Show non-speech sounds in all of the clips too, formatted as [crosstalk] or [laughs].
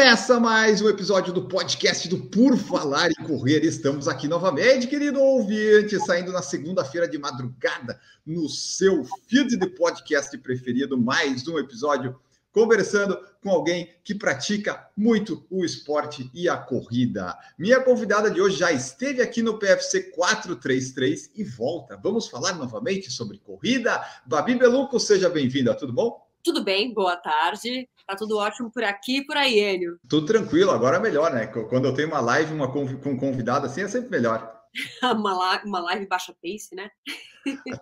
Começa mais um episódio do podcast do Por Falar em Correr. Estamos aqui novamente, querido ouvinte, saindo na segunda-feira de madrugada no seu feed de podcast preferido. Mais um episódio conversando com alguém que pratica muito o esporte e a corrida. Minha convidada de hoje já esteve aqui no PFC 433 e volta. Vamos falar novamente sobre corrida. Babi Beluco, seja bem-vinda, tudo bom? Tudo bem, boa tarde. Tá tudo ótimo por aqui e por aí, Enio. Tudo tranquilo, agora é melhor, né? Quando eu tenho uma live uma com um convidado assim, é sempre melhor. [laughs] uma, live, uma live baixa pace, né?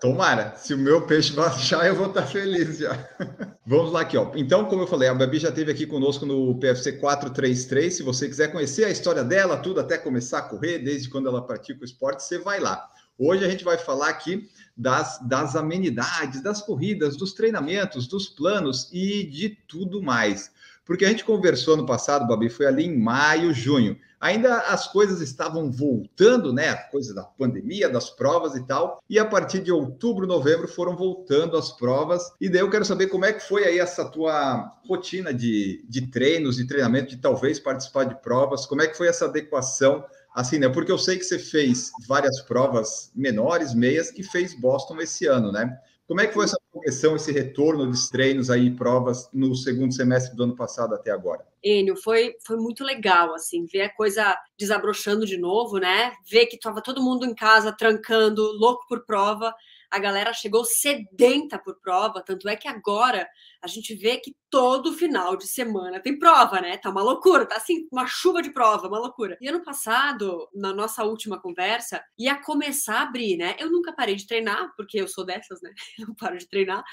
Tomara, se o meu peixe baixar, eu vou estar feliz já. [laughs] Vamos lá aqui, ó. Então, como eu falei, a Babi já esteve aqui conosco no PFC 433. Se você quiser conhecer a história dela, tudo até começar a correr, desde quando ela pratica o esporte, você vai lá. Hoje a gente vai falar aqui das, das amenidades, das corridas, dos treinamentos, dos planos e de tudo mais. Porque a gente conversou no passado, Babi, foi ali em maio, junho. Ainda as coisas estavam voltando, né? Coisa da pandemia, das provas e tal. E a partir de outubro, novembro foram voltando as provas. E daí eu quero saber como é que foi aí essa tua rotina de, de treinos, de treinamento, de talvez participar de provas. Como é que foi essa adequação assim, né? Porque eu sei que você fez várias provas menores, meias, e fez Boston esse ano, né? Como é que foi essa progressão, esse retorno dos treinos aí, provas no segundo semestre do ano passado até agora? Enio, foi, foi muito legal, assim, ver a coisa desabrochando de novo, né? Ver que estava todo mundo em casa, trancando, louco por prova a galera chegou sedenta por prova, tanto é que agora a gente vê que todo final de semana tem prova, né? Tá uma loucura, tá assim, uma chuva de prova, uma loucura. E ano passado, na nossa última conversa, ia começar a abrir, né? Eu nunca parei de treinar, porque eu sou dessas, né? [laughs] Não paro de treinar,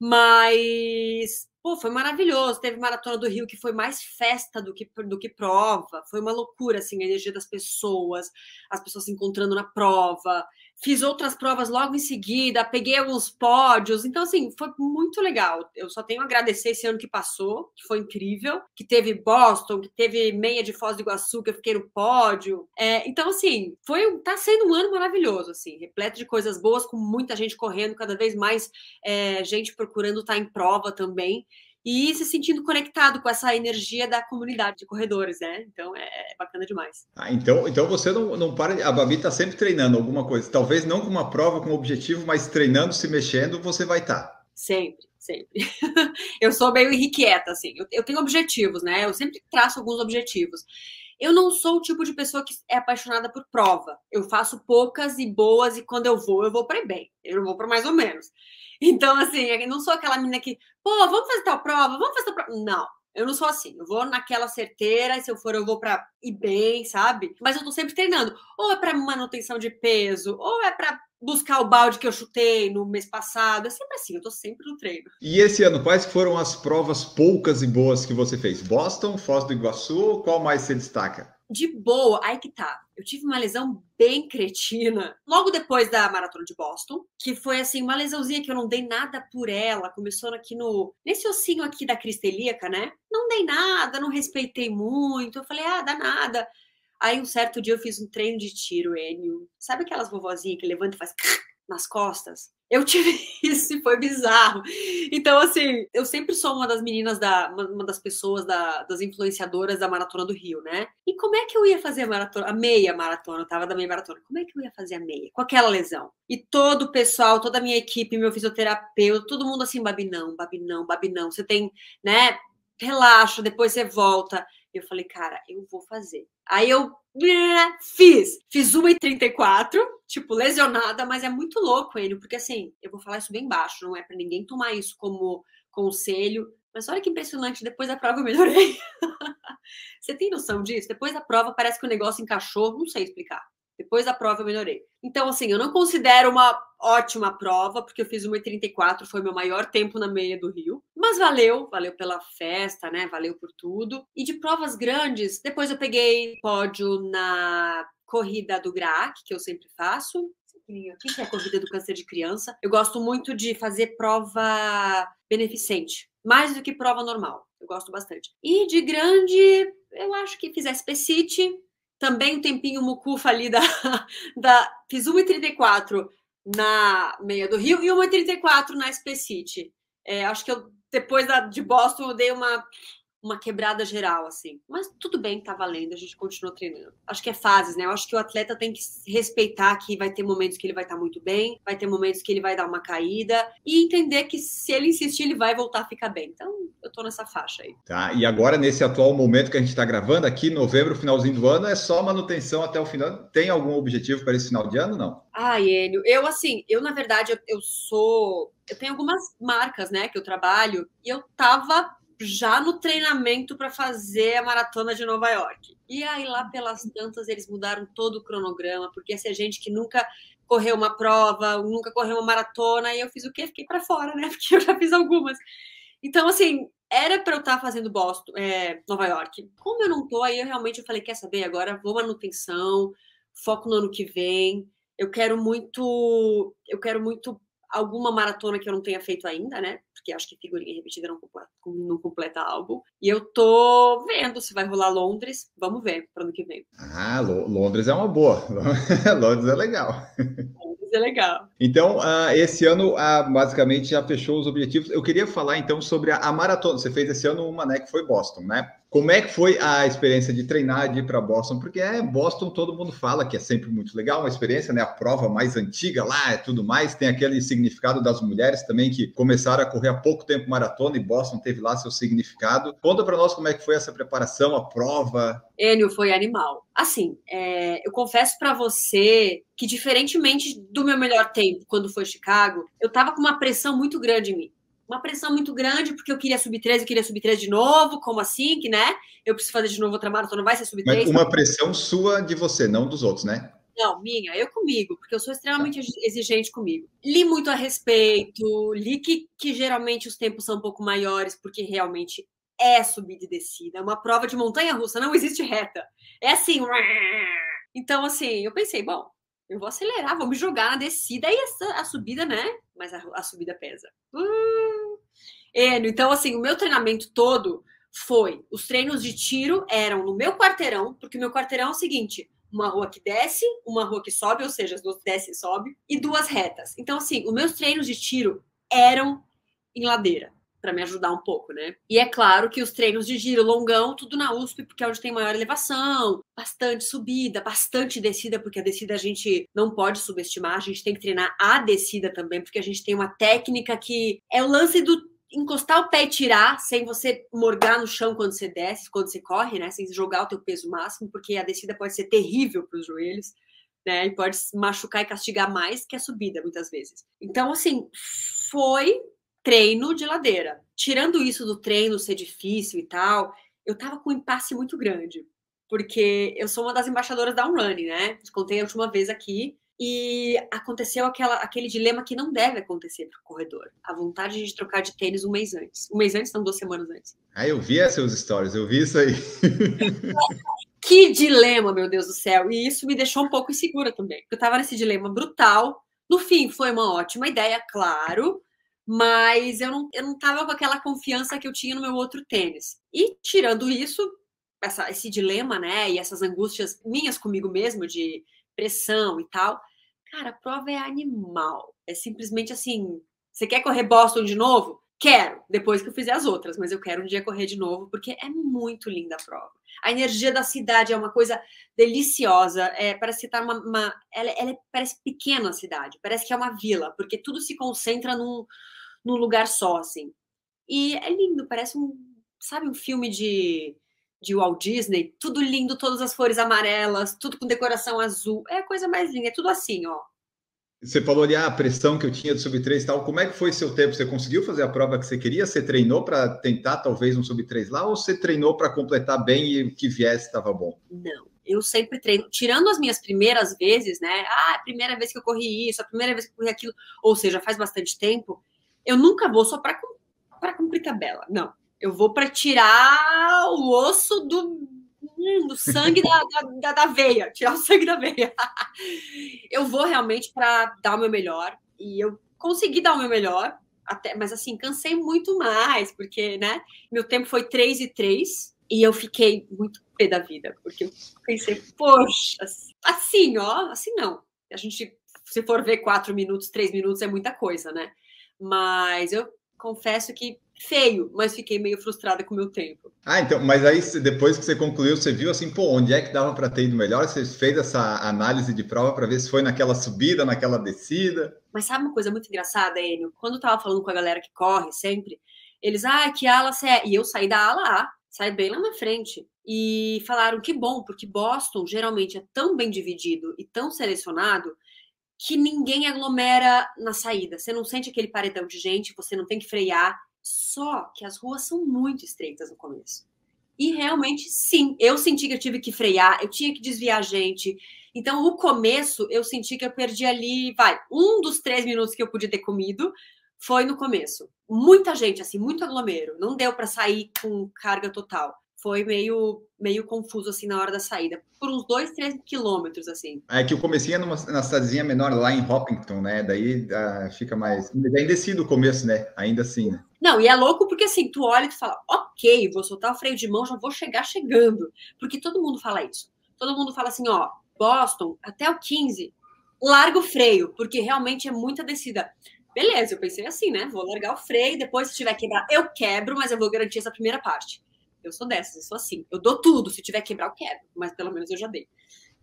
mas Pô, foi maravilhoso. Teve Maratona do Rio que foi mais festa do que, do que prova. Foi uma loucura, assim, a energia das pessoas, as pessoas se encontrando na prova. Fiz outras provas logo em seguida, peguei alguns pódios. Então, assim, foi muito legal. Eu só tenho a agradecer esse ano que passou, que foi incrível. Que teve Boston, que teve meia de Foz do Iguaçu, que eu fiquei no pódio. É, então, assim, foi, tá sendo um ano maravilhoso, assim, repleto de coisas boas, com muita gente correndo, cada vez mais é, gente procurando estar em prova também e se sentindo conectado com essa energia da comunidade de corredores, né? Então é, é bacana demais. Ah, então, então você não, não para. A Babi está sempre treinando alguma coisa. Talvez não com uma prova, com um objetivo, mas treinando, se mexendo, você vai estar. Tá. Sempre, sempre. [laughs] eu sou meio irrequieta, assim. Eu, eu tenho objetivos, né? Eu sempre traço alguns objetivos. Eu não sou o tipo de pessoa que é apaixonada por prova. Eu faço poucas e boas, e quando eu vou, eu vou para bem. Eu não vou para mais ou menos. Então, assim, eu não sou aquela menina que, pô, vamos fazer tal prova, vamos fazer tal prova. Não, eu não sou assim. Eu vou naquela certeira, e se eu for, eu vou para ir bem, sabe? Mas eu tô sempre treinando. Ou é para manutenção de peso, ou é para buscar o balde que eu chutei no mês passado. É sempre assim, eu tô sempre no treino. E esse ano, quais foram as provas poucas e boas que você fez? Boston, Foz do Iguaçu, qual mais se destaca? de boa, aí que tá. Eu tive uma lesão bem cretina logo depois da maratona de Boston, que foi assim, uma lesãozinha que eu não dei nada por ela. Começou aqui no. nesse ossinho aqui da cristelíaca, né? Não dei nada, não respeitei muito. Eu falei, ah, dá nada. Aí um certo dia eu fiz um treino de tiro, Enio. Sabe aquelas vovozinhas que levanta e faz nas costas? Eu tive [laughs] isso e foi bizarro. Então, assim, eu sempre sou uma das meninas da. uma das pessoas da, das influenciadoras da Maratona do Rio, né? E como é que eu ia fazer a maratona, a meia maratona? Eu tava da meia maratona. Como é que eu ia fazer a meia? Com aquela lesão. E todo o pessoal, toda a minha equipe, meu fisioterapeuta, todo mundo assim, Babi, não, Babi, não, Babi, não. Você tem, né? Relaxa, depois você volta. Eu falei, cara, eu vou fazer. Aí eu fiz. Fiz 1,34, tipo, lesionada, mas é muito louco ele, porque assim, eu vou falar isso bem baixo, não é para ninguém tomar isso como conselho. Mas olha que impressionante, depois da prova eu melhorei. [laughs] Você tem noção disso? Depois da prova parece que o negócio encaixou, não sei explicar. Depois da prova eu melhorei. Então, assim, eu não considero uma ótima prova, porque eu fiz 1,34, foi meu maior tempo na meia do Rio. Mas valeu, valeu pela festa, né? Valeu por tudo. E de provas grandes, depois eu peguei pódio na corrida do GRAC, que eu sempre faço. aqui, que é a corrida do câncer de criança. Eu gosto muito de fazer prova beneficente, mais do que prova normal. Eu gosto bastante. E de grande, eu acho que fiz SP City, também um tempinho mucufa ali da, [laughs] da fiz 1,34 na meia do Rio e 1,34 na SP City. É, acho que eu depois da, de Boston eu dei uma uma quebrada geral, assim. Mas tudo bem, tá valendo, a gente continua treinando. Acho que é fases, né? Eu acho que o atleta tem que respeitar que vai ter momentos que ele vai estar tá muito bem, vai ter momentos que ele vai dar uma caída e entender que se ele insistir, ele vai voltar a ficar bem. Então, eu tô nessa faixa aí. Tá, e agora, nesse atual momento que a gente tá gravando, aqui, novembro, finalzinho do ano, é só manutenção até o final. Tem algum objetivo para esse final de ano, não? Ah, Enio, eu assim, eu na verdade, eu, eu sou. Eu tenho algumas marcas, né, que eu trabalho, e eu tava já no treinamento para fazer a maratona de Nova York. E aí, lá pelas tantas, eles mudaram todo o cronograma, porque essa gente que nunca correu uma prova, nunca correu uma maratona, e eu fiz o quê? Fiquei para fora, né? [laughs] Porque eu já fiz algumas. Então, assim, era para eu estar tá fazendo Boston, é, Nova York. Como eu não tô, aí eu realmente eu falei, quer saber? Agora vou manutenção, foco no ano que vem. Eu quero muito, eu quero muito alguma maratona que eu não tenha feito ainda, né? Porque acho que figurinha repetida não completa, não completa álbum. E eu tô vendo se vai rolar Londres. Vamos ver para ano que vem. Ah, Londres é uma boa. [laughs] Londres é legal. Londres é legal. Então, uh, esse ano uh, basicamente já fechou os objetivos. Eu queria falar então sobre a, a maratona. Você fez esse ano uma, né? Que foi Boston, né? Como é que foi a experiência de treinar, de ir para Boston? Porque é Boston, todo mundo fala que é sempre muito legal, uma experiência, né? A prova mais antiga lá, é tudo mais. Tem aquele significado das mulheres também que começaram a correr há pouco tempo maratona e Boston teve lá seu significado. Conta para nós como é que foi essa preparação, a prova. Enio, foi animal. Assim, é, eu confesso para você que, diferentemente do meu melhor tempo, quando foi Chicago, eu tava com uma pressão muito grande em mim uma pressão muito grande, porque eu queria subir 13, eu queria subir 13 de novo, como assim, que, né? Eu preciso fazer de novo outra maratona, vai ser subir 13. Mas uma pressão sua de você, não dos outros, né? Não, minha, eu comigo, porque eu sou extremamente exigente comigo. Li muito a respeito, li que, que geralmente os tempos são um pouco maiores, porque realmente é subida e descida. É uma prova de montanha russa, não existe reta. É assim. [laughs] Então, assim, eu pensei, bom, eu vou acelerar, vou me jogar na descida e a, a subida, né? Mas a, a subida pesa. Uh! Enio, então, assim, o meu treinamento todo foi: os treinos de tiro eram no meu quarteirão, porque meu quarteirão é o seguinte: uma rua que desce, uma rua que sobe, ou seja, as duas desce e sobe, e duas retas. Então, assim, os meus treinos de tiro eram em ladeira para me ajudar um pouco, né? E é claro que os treinos de giro longão, tudo na USP, porque é onde tem maior elevação, bastante subida, bastante descida, porque a descida a gente não pode subestimar, a gente tem que treinar a descida também, porque a gente tem uma técnica que é o lance do encostar o pé e tirar, sem você morgar no chão quando você desce, quando você corre, né? Sem jogar o teu peso máximo, porque a descida pode ser terrível para os joelhos. Né, e pode machucar e castigar mais que a subida, muitas vezes. Então, assim, foi treino de ladeira. Tirando isso do treino ser difícil e tal, eu tava com um impasse muito grande, porque eu sou uma das embaixadoras da Unrunning, né? Contei a última vez aqui. E aconteceu aquela, aquele dilema que não deve acontecer para o corredor. A vontade de trocar de tênis um mês antes. Um mês antes, não, duas semanas antes. Ah, eu vi seus stories, eu vi isso aí. [laughs] que dilema, meu Deus do céu. E isso me deixou um pouco insegura também. Eu estava nesse dilema brutal. No fim, foi uma ótima ideia, claro mas eu não, eu não tava com aquela confiança que eu tinha no meu outro tênis. E tirando isso, essa, esse dilema, né, e essas angústias minhas comigo mesmo de pressão e tal, cara, a prova é animal. É simplesmente assim, você quer correr Boston de novo? Quero, depois que eu fizer as outras, mas eu quero um dia correr de novo, porque é muito linda a prova. A energia da cidade é uma coisa deliciosa. É, parece que tá uma. uma ela, ela é, parece pequena a cidade, parece que é uma vila, porque tudo se concentra num, num lugar só, assim. E é lindo, parece um, sabe, um filme de, de Walt Disney, tudo lindo, todas as flores amarelas, tudo com decoração azul. É a coisa mais linda, é tudo assim, ó. Você falou ali ah, a pressão que eu tinha do sub 3 e tal. Como é que foi seu tempo? Você conseguiu fazer a prova que você queria? Você treinou para tentar talvez um sub 3 lá ou você treinou para completar bem e o que viesse estava bom? Não, eu sempre treino, tirando as minhas primeiras vezes, né? Ah, a primeira vez que eu corri isso, a primeira vez que eu corri aquilo, ou seja, faz bastante tempo. Eu nunca vou só para cumprir tabela. Não. Eu vou para tirar o osso do do sangue da, da, da, veia, tirar o sangue da veia. [laughs] eu vou realmente para dar o meu melhor e eu consegui dar o meu melhor, até, mas assim, cansei muito mais, porque, né, meu tempo foi 3 e 3 e eu fiquei muito pé da vida, porque eu pensei, poxa, assim, ó, assim não. A gente, se for ver 4 minutos, 3 minutos é muita coisa, né? Mas eu confesso que feio, mas fiquei meio frustrada com o meu tempo. Ah, então, mas aí depois que você concluiu, você viu assim, pô, onde é que dava para ter ido melhor? Você fez essa análise de prova para ver se foi naquela subida, naquela descida? Mas sabe uma coisa muito engraçada, Enio? Quando eu tava falando com a galera que corre sempre, eles, ah, que ala você é? E eu saí da ala A, saí bem lá na frente. E falaram que bom, porque Boston geralmente é tão bem dividido e tão selecionado que ninguém aglomera na saída. Você não sente aquele paredão de gente, você não tem que frear. Só que as ruas são muito estreitas no começo. E realmente, sim, eu senti que eu tive que frear, eu tinha que desviar a gente. Então, o começo, eu senti que eu perdi ali, vai, um dos três minutos que eu podia ter comido foi no começo. Muita gente, assim, muito aglomero. Não deu para sair com carga total foi meio, meio confuso assim na hora da saída. Por uns dois, três quilômetros, assim. É que o comecinho é numa, numa cidadezinha menor lá em Hopkinton, né? Daí uh, fica mais. Ainda descido o começo, né? Ainda assim, né? Não, e é louco porque assim, tu olha e tu fala, ok, vou soltar o freio de mão, já vou chegar chegando. Porque todo mundo fala isso. Todo mundo fala assim, ó, Boston, até o 15, larga o freio, porque realmente é muita descida. Beleza, eu pensei assim, né? Vou largar o freio, depois se tiver quebrar, eu quebro, mas eu vou garantir essa primeira parte. Eu sou dessas, eu sou assim. Eu dou tudo. Se tiver quebrar, eu quebro. Mas pelo menos eu já dei.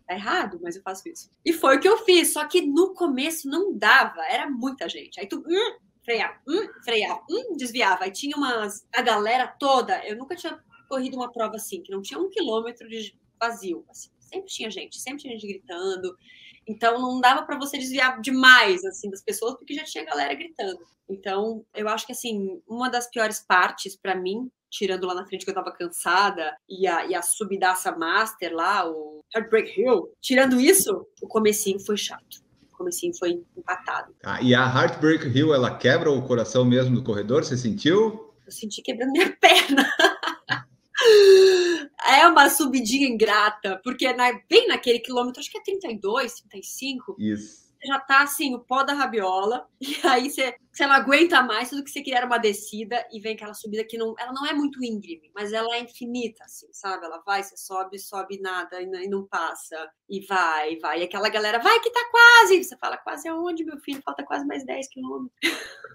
Tá errado, mas eu faço isso. E foi o que eu fiz. Só que no começo não dava. Era muita gente. Aí tu hum, freava, hum, freava, hum, desviava. Aí tinha umas. A galera toda. Eu nunca tinha corrido uma prova assim, que não tinha um quilômetro de vazio. Assim. Sempre tinha gente, sempre tinha gente gritando. Então não dava para você desviar demais assim das pessoas porque já tinha galera gritando. Então eu acho que assim uma das piores partes para mim tirando lá na frente que eu tava cansada, e a, e a subidaça master lá, o Heartbreak Hill, tirando isso, o comecinho foi chato. Comecinho foi empatado. Ah, e a Heartbreak Hill, ela quebra o coração mesmo do corredor? Você sentiu? Eu senti quebrando minha [laughs] perna. é uma subidinha ingrata, porque na, bem naquele quilômetro, acho que é 32, 35. Isso já tá assim, o pó da rabiola, [laughs] e aí você, você não aguenta mais, tudo que você queria era uma descida, e vem aquela subida que não, ela não é muito íngreme, mas ela é infinita, assim, sabe? Ela vai, você sobe, sobe nada, e não, e não passa, e vai, vai, e aquela galera, vai que tá quase, você fala, quase aonde, meu filho? Falta quase mais 10 quilômetros.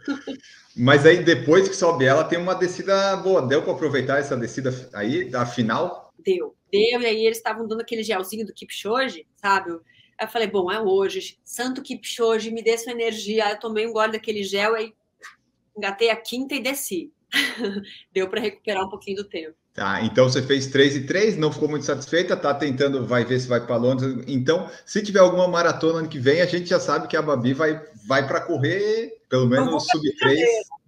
[laughs] Mas aí, depois que sobe ela, tem uma descida boa, deu para aproveitar essa descida aí, da final? Deu, deu, e aí eles estavam dando aquele gelzinho do Kipchoge, sabe? Aí eu falei, bom, é hoje. Santo Kipchoge, me dê sua energia. Aí eu tomei um gole daquele gel, aí engatei a quinta e desci. [laughs] Deu para recuperar um pouquinho do tempo. Tá, então você fez 3 e 3, não ficou muito satisfeita, tá tentando, vai ver se vai para Londres. Então, se tiver alguma maratona ano que vem, a gente já sabe que a Babi vai, vai para correr, pelo menos sub 3.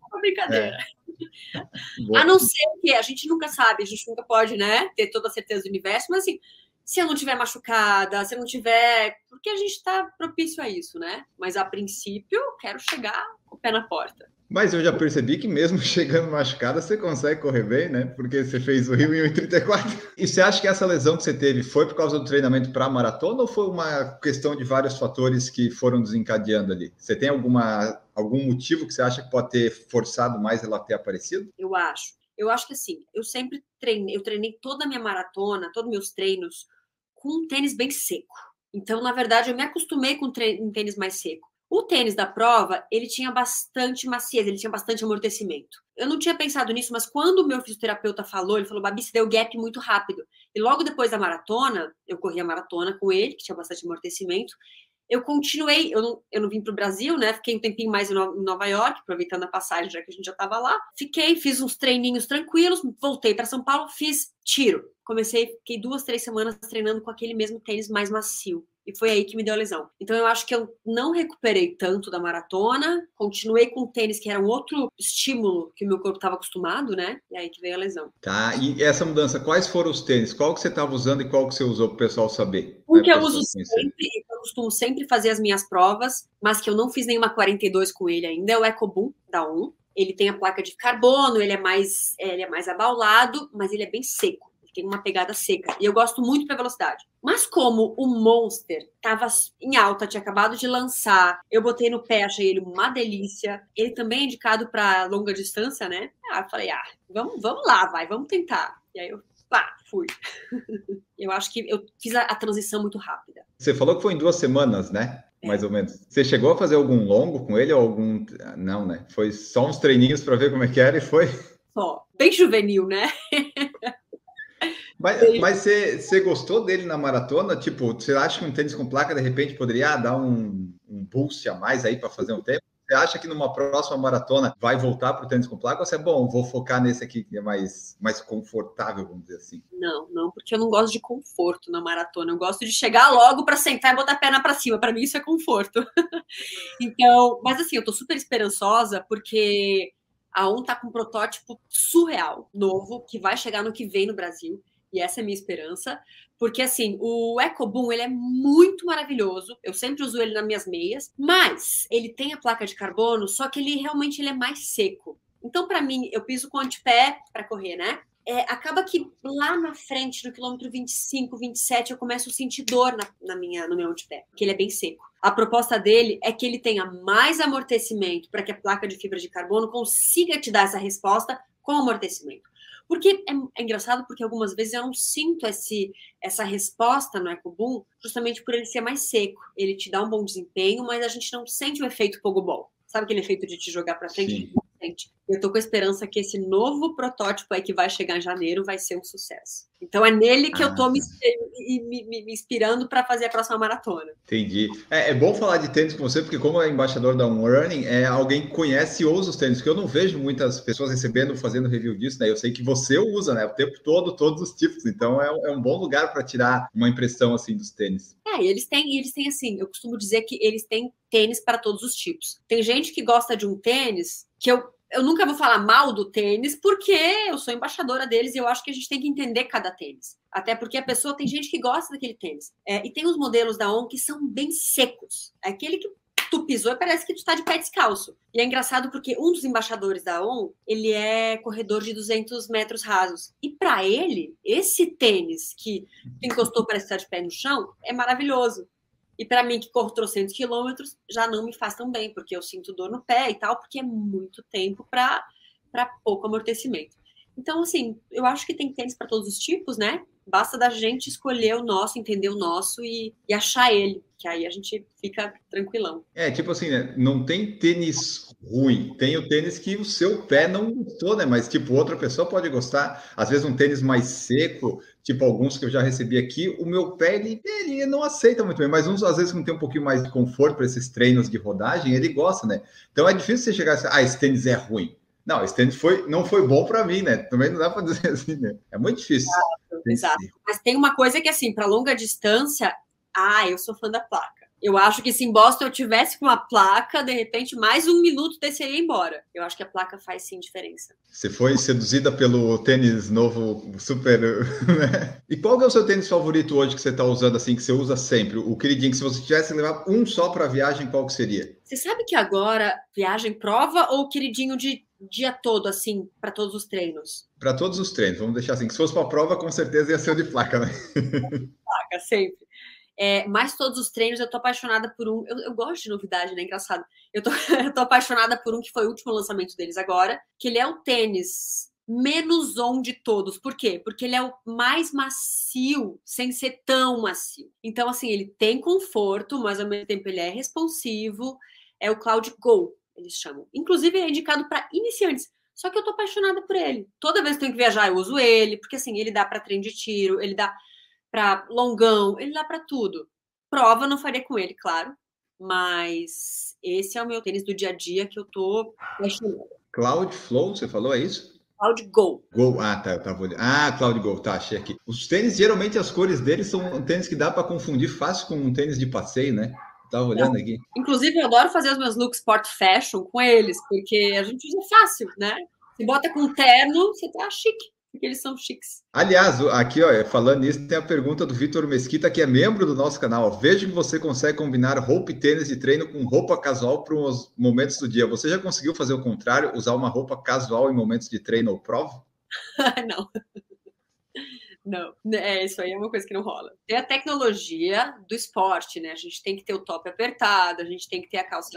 Uma brincadeira. É. a não ser que a gente nunca sabe, a gente nunca pode, né, ter toda a certeza do universo, mas assim, se eu não tiver machucada, se eu não tiver. Porque a gente está propício a isso, né? Mas a princípio, eu quero chegar com o pé na porta. Mas eu já percebi que mesmo [laughs] chegando machucada, você consegue correr bem, né? Porque você fez o Rio em 1,34. E você acha que essa lesão que você teve foi por causa do treinamento para a maratona ou foi uma questão de vários fatores que foram desencadeando ali? Você tem alguma, algum motivo que você acha que pode ter forçado mais ela ter aparecido? Eu acho. Eu acho que assim, eu sempre treinei, eu treinei toda a minha maratona, todos meus treinos com um tênis bem seco. Então, na verdade, eu me acostumei com um tênis mais seco. O tênis da prova, ele tinha bastante maciez, ele tinha bastante amortecimento. Eu não tinha pensado nisso, mas quando o meu fisioterapeuta falou, ele falou, Babi, você deu gap muito rápido. E logo depois da maratona, eu corri a maratona com ele, que tinha bastante amortecimento, eu continuei, eu não, eu não vim para o Brasil, né? Fiquei um tempinho mais em Nova York, aproveitando a passagem, já que a gente já estava lá. Fiquei, fiz uns treininhos tranquilos, voltei para São Paulo, fiz tiro. Comecei, fiquei duas, três semanas treinando com aquele mesmo tênis mais macio. E foi aí que me deu a lesão. Então eu acho que eu não recuperei tanto da maratona, continuei com tênis que era um outro estímulo que o meu corpo estava acostumado, né? E aí que veio a lesão. Tá, e essa mudança, quais foram os tênis? Qual que você estava usando e qual que você usou para o pessoal saber? Um que eu uso sempre, eu costumo sempre fazer as minhas provas, mas que eu não fiz nenhuma 42 com ele ainda, é o EcoBoom da 1. Ele tem a placa de carbono, ele é mais, ele é mais abaulado, mas ele é bem seco tem uma pegada seca. E eu gosto muito para velocidade. Mas como o Monster tava em alta, tinha acabado de lançar, eu botei no pé, achei ele uma delícia. Ele também é indicado para longa distância, né? Ah, eu falei, ah, vamos, vamos lá, vai, vamos tentar. E aí eu pá, fui. [laughs] eu acho que eu fiz a, a, transição muito rápida. Você falou que foi em duas semanas, né? É. Mais ou menos. Você chegou a fazer algum longo com ele ou algum. Não, né? Foi só uns treininhos para ver como é que era e foi. Só. Bem juvenil, né? [laughs] Mas, mas você, você gostou dele na maratona? Tipo, você acha que um tênis com placa de repente poderia dar um, um boost a mais aí para fazer um tempo? Você acha que numa próxima maratona vai voltar para o tênis com placa ou você é bom, vou focar nesse aqui que é mais, mais confortável, vamos dizer assim? Não, não, porque eu não gosto de conforto na maratona. Eu gosto de chegar logo para sentar e botar a perna para cima. Para mim isso é conforto. [laughs] então, mas assim, eu tô super esperançosa porque a ON tá com um protótipo surreal, novo, que vai chegar no que vem no Brasil e essa é a minha esperança, porque assim, o EcoBoom, ele é muito maravilhoso, eu sempre uso ele nas minhas meias, mas ele tem a placa de carbono, só que ele realmente ele é mais seco. Então, para mim, eu piso com antepé para correr, né? É, acaba que lá na frente, no quilômetro 25, 27, eu começo a sentir dor na, na minha, no meu antepé, porque ele é bem seco. A proposta dele é que ele tenha mais amortecimento para que a placa de fibra de carbono consiga te dar essa resposta com amortecimento. Porque é, é, engraçado porque algumas vezes eu não sinto esse, essa resposta no EcoBoom, justamente por ele ser mais seco. Ele te dá um bom desempenho, mas a gente não sente o efeito pogobol. Sabe aquele efeito de te jogar para frente? Sim. Eu tô com a esperança que esse novo protótipo aí que vai chegar em janeiro vai ser um sucesso. Então é nele que ah, eu tô me, me, me, inspirando para fazer a próxima maratona. Entendi. É, é, bom falar de tênis com você, porque como é embaixador da One Running, é alguém que conhece e usa os tênis, porque eu não vejo muitas pessoas recebendo, fazendo review disso, né? Eu sei que você usa, né? O tempo todo, todos os tipos. Então é, é um bom lugar para tirar uma impressão assim dos tênis. É, e eles têm, eles têm assim, eu costumo dizer que eles têm tênis para todos os tipos. Tem gente que gosta de um tênis que eu eu nunca vou falar mal do tênis, porque eu sou embaixadora deles e eu acho que a gente tem que entender cada tênis. Até porque a pessoa tem gente que gosta daquele tênis. É, e tem os modelos da ON que são bem secos. É aquele que tu pisou e parece que tu tá de pé descalço. E é engraçado porque um dos embaixadores da ON, ele é corredor de 200 metros rasos. E para ele, esse tênis que encostou para estar de pé no chão é maravilhoso. E para mim, que corro trocentos quilômetros, já não me faz tão bem, porque eu sinto dor no pé e tal, porque é muito tempo para pouco amortecimento. Então, assim, eu acho que tem tênis para todos os tipos, né? Basta da gente escolher o nosso, entender o nosso e, e, achar ele, que aí a gente fica tranquilão. É, tipo assim, né? Não tem tênis ruim, tem o tênis que o seu pé não gostou, né? Mas, tipo, outra pessoa pode gostar. Às vezes, um tênis mais seco, tipo alguns que eu já recebi aqui, o meu pé, ele, ele não aceita muito bem, mas uns, às vezes, não tem um pouquinho mais de conforto para esses treinos de rodagem, ele gosta, né? Então, é difícil você chegar assim, ah, esse tênis é ruim. Não, esse tênis foi, não foi bom para mim, né? Também não dá para dizer assim, né? É muito difícil. Exato, exato. Mas tem uma coisa que, assim, para longa distância, ah, eu sou fã da placa. Eu acho que se em Boston eu tivesse com uma placa, de repente, mais um minuto desceria embora. Eu acho que a placa faz sim diferença. Você foi seduzida pelo tênis novo, super. [laughs] Né? E qual é o seu tênis favorito hoje que você está usando, assim, que você usa sempre? O queridinho, que se você tivesse que levar um só para viagem, qual que seria? Você sabe que agora, viagem prova ou queridinho de dia todo, assim, para todos os treinos? Para todos os treinos, vamos deixar assim. Se fosse para prova, com certeza ia ser o de placa, né? [laughs] placa, sempre. É, mas todos os treinos eu tô apaixonada por um. Eu, eu gosto de novidade, né? Engraçado. Eu tô, [laughs] eu tô apaixonada por um que foi o último lançamento deles agora, que ele é o tênis menos on de todos. Por quê? Porque ele é o mais macio, sem ser tão macio. Então, assim, ele tem conforto, mas ao mesmo tempo ele é responsivo. É o Cloud Go, eles chamam. Inclusive, é indicado para iniciantes. Só que eu tô apaixonada por ele. Toda vez que tenho que viajar, eu uso ele, porque assim, ele dá para trem de tiro, ele dá para longão, ele dá para tudo. Prova não faria com ele, claro, mas esse é o meu tênis do dia a dia que eu tô apaixonada. Cloud Flow, você falou, é isso? Cloud Go. Go, ah, tá, eu tava olhando. Ah, Cloud Go, tá, achei aqui. Os tênis, geralmente as cores deles são tênis que dá para confundir fácil com um tênis de passeio, né? Tava olhando aqui. Inclusive, eu adoro fazer os meus looks sport fashion com eles, porque a gente usa fácil, né? Você bota com terno, você tá chique porque eles são chiques. Aliás, aqui, ó, falando nisso, tem a pergunta do Vitor Mesquita, que é membro do nosso canal. Veja que você consegue combinar roupa e tênis de treino com roupa casual para os momentos do dia. Você já conseguiu fazer o contrário, usar uma roupa casual em momentos de treino ou prova? [laughs] não. Não. É, isso aí é uma coisa que não rola. Tem a tecnologia do esporte, né? A gente tem que ter o top apertado, a gente tem que ter a calça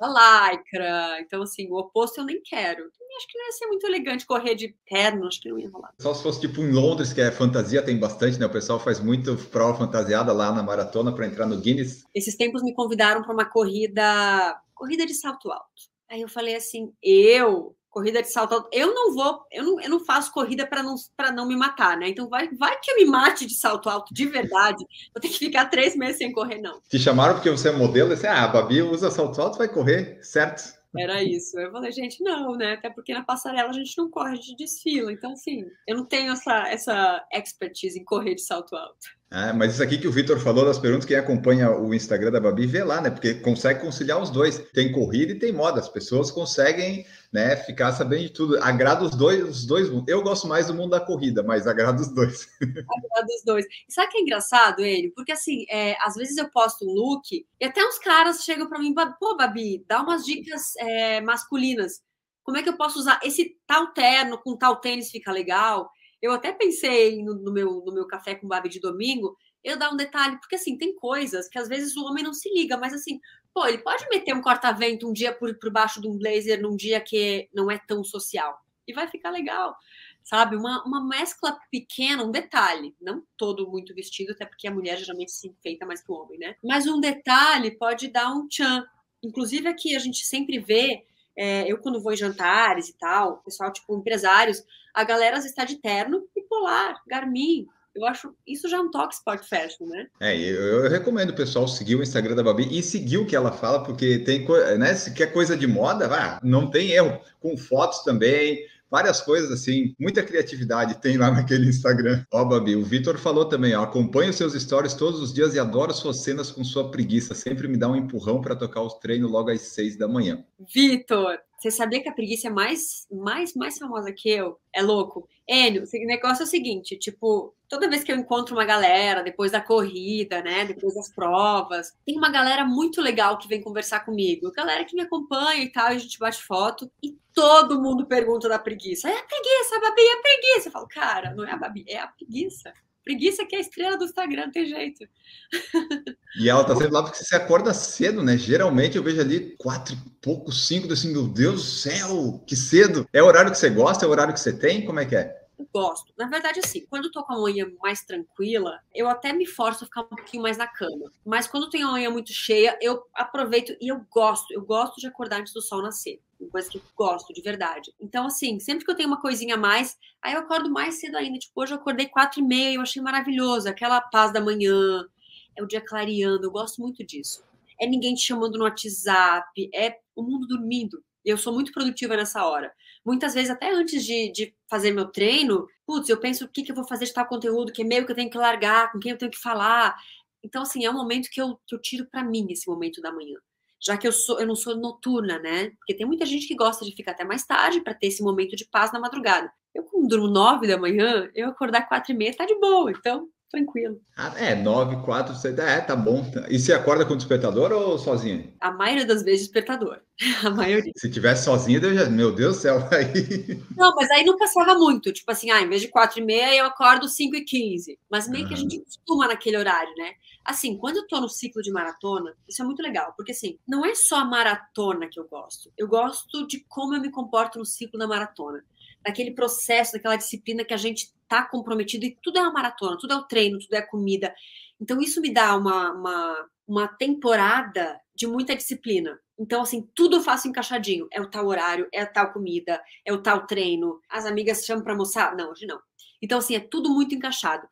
da lycra. Então, assim, o oposto eu nem quero. Acho que não ia ser muito elegante correr de terno, acho que não ia rolar. Só se fosse tipo em Londres, que é fantasia, tem bastante, né? O pessoal faz muito prova fantasiada lá na maratona para entrar no Guinness. Esses tempos me convidaram para uma corrida, corrida de salto alto. Aí eu falei assim, eu corrida de salto alto. Eu não vou, eu não, eu não faço corrida para não, não me matar, né? Então vai, vai que eu me mate de salto alto de verdade. Vou ter que ficar três meses sem correr, não. Te chamaram porque você é modelo? Disse, ah, a Babi usa salto alto, vai correr, certo? Era isso. Eu falei, gente, não, né? Até porque na passarela a gente não corre, a gente desfila. Então, assim, eu não tenho essa, essa expertise em correr de salto alto. É, mas isso aqui que o Vitor falou das perguntas, quem acompanha o Instagram da Babi vê lá, né? Porque consegue conciliar os dois. Tem corrida e tem moda. As pessoas conseguem né, ficar sabendo de tudo. Agrada os dois, os dois. Eu gosto mais do mundo da corrida, mas agrada os dois. [laughs] Agrada os dois. E sabe que é engraçado, ele? Porque assim, é, às vezes eu posto um look e até uns caras chegam para mim, pô, Babi, dá umas dicas é, masculinas. Como é que eu posso usar esse tal terno com tal tênis fica legal? Eu até pensei no, no, meu, no meu café com Babi de domingo, eu dar um detalhe, porque assim, tem coisas que às vezes o homem não se liga, mas assim, pô, ele pode meter um corta-vento um dia por, por baixo de um blazer num dia que não é tão social. E vai ficar legal, sabe? Uma, uma mescla pequena, um detalhe. Não todo muito vestido, até porque a mulher geralmente se enfeita mais que o homem, né? Mas um detalhe pode dar um tchan. Inclusive aqui a gente sempre vê é, eu, quando vou em jantares e tal, pessoal, tipo, empresários, a galera está de terno e polar, Garmin. Eu acho isso já é um toque sport fashion, né? É, eu, eu recomendo o pessoal seguir o Instagram da Babi e seguir o que ela fala, porque tem, né, se quer coisa de moda, vá, não tem erro. Com fotos também, várias coisas assim, muita criatividade tem lá [laughs] naquele Instagram. Ó, Babi, o Vitor falou também, ó, acompanho seus stories todos os dias e adoro suas cenas com sua preguiça, sempre me dá um empurrão para tocar os treinos logo às seis da manhã. Vitor, você sabia que a preguiça é mais, mais, mais famosa que eu? É louco. Enio, o negócio é o seguinte, tipo, toda vez que eu encontro uma galera, depois da corrida, né, depois das provas, tem uma galera muito legal que vem conversar comigo, galera que me acompanha e tal, e a gente bate foto, e todo mundo pergunta da preguiça. É a preguiça, a Babi, é a preguiça. Eu falo, cara, não é a Babi, é a preguiça. Preguiça que é a estrela do Instagram, tem jeito. E ela tá sempre lá porque você acorda cedo, né? Geralmente eu vejo ali quatro e pouco, cinco, assim, meu Deus do céu, que cedo. É o horário que você gosta, é o horário que você tem? Como é que é? gosto. Na verdade, assim, quando eu tô com a manhã mais tranquila, eu até me forço a ficar um pouquinho mais na cama. Mas quando tem a manhã muito cheia, eu aproveito e eu gosto. Eu gosto de acordar antes do sol nascer. Uma coisa que gosto de verdade. Então, assim, sempre que eu tenho uma coisinha a mais, aí eu acordo mais cedo ainda. Tipo, hoje eu acordei quatro e meia eu achei maravilhoso. Aquela paz da manhã, é o dia clareando. Eu gosto muito disso. É ninguém te chamando no WhatsApp, é o mundo dormindo. Eu sou muito produtiva nessa hora. Muitas vezes, até antes de, de fazer meu treino, putz, eu penso o que, que eu vou fazer de tal conteúdo, que e-mail que eu tenho que largar, com quem eu tenho que falar. Então, assim, é um momento que eu, que eu tiro para mim esse momento da manhã. Já que eu, sou, eu não sou noturna, né? Porque tem muita gente que gosta de ficar até mais tarde para ter esse momento de paz na madrugada. Eu, como durmo nove da manhã, eu acordar quatro e meia tá de boa. Então, tranquilo. Ah, é, 9, 4, 6, é, tá bom. E você acorda com despertador ou sozinha? A maioria das vezes despertador. [laughs] A maioria. Se tivesse sozinha, eu já, meu Deus do céu, [laughs] aí. Não, mas aí não passava muito. Tipo assim, ah, em vez de 4 e meia, eu acordo 5 e 15. Mas meio uhum. que a gente costuma naquele horário, né? Assim, quando eu tô no ciclo de maratona, isso é muito legal, porque assim, não é só a maratona que eu gosto. Eu gosto de como eu me comporto no ciclo da maratona daquele processo, daquela disciplina que a gente está comprometido e tudo é uma maratona, tudo é o treino, tudo é comida. Então, isso me dá uma, uma, uma temporada de muita disciplina. Então, assim, tudo eu faço encaixadinho. É o tal horário, é a tal comida, é o tal treino. As amigas chamam para almoçar? Não, hoje não. Então, assim, é tudo muito encaixado.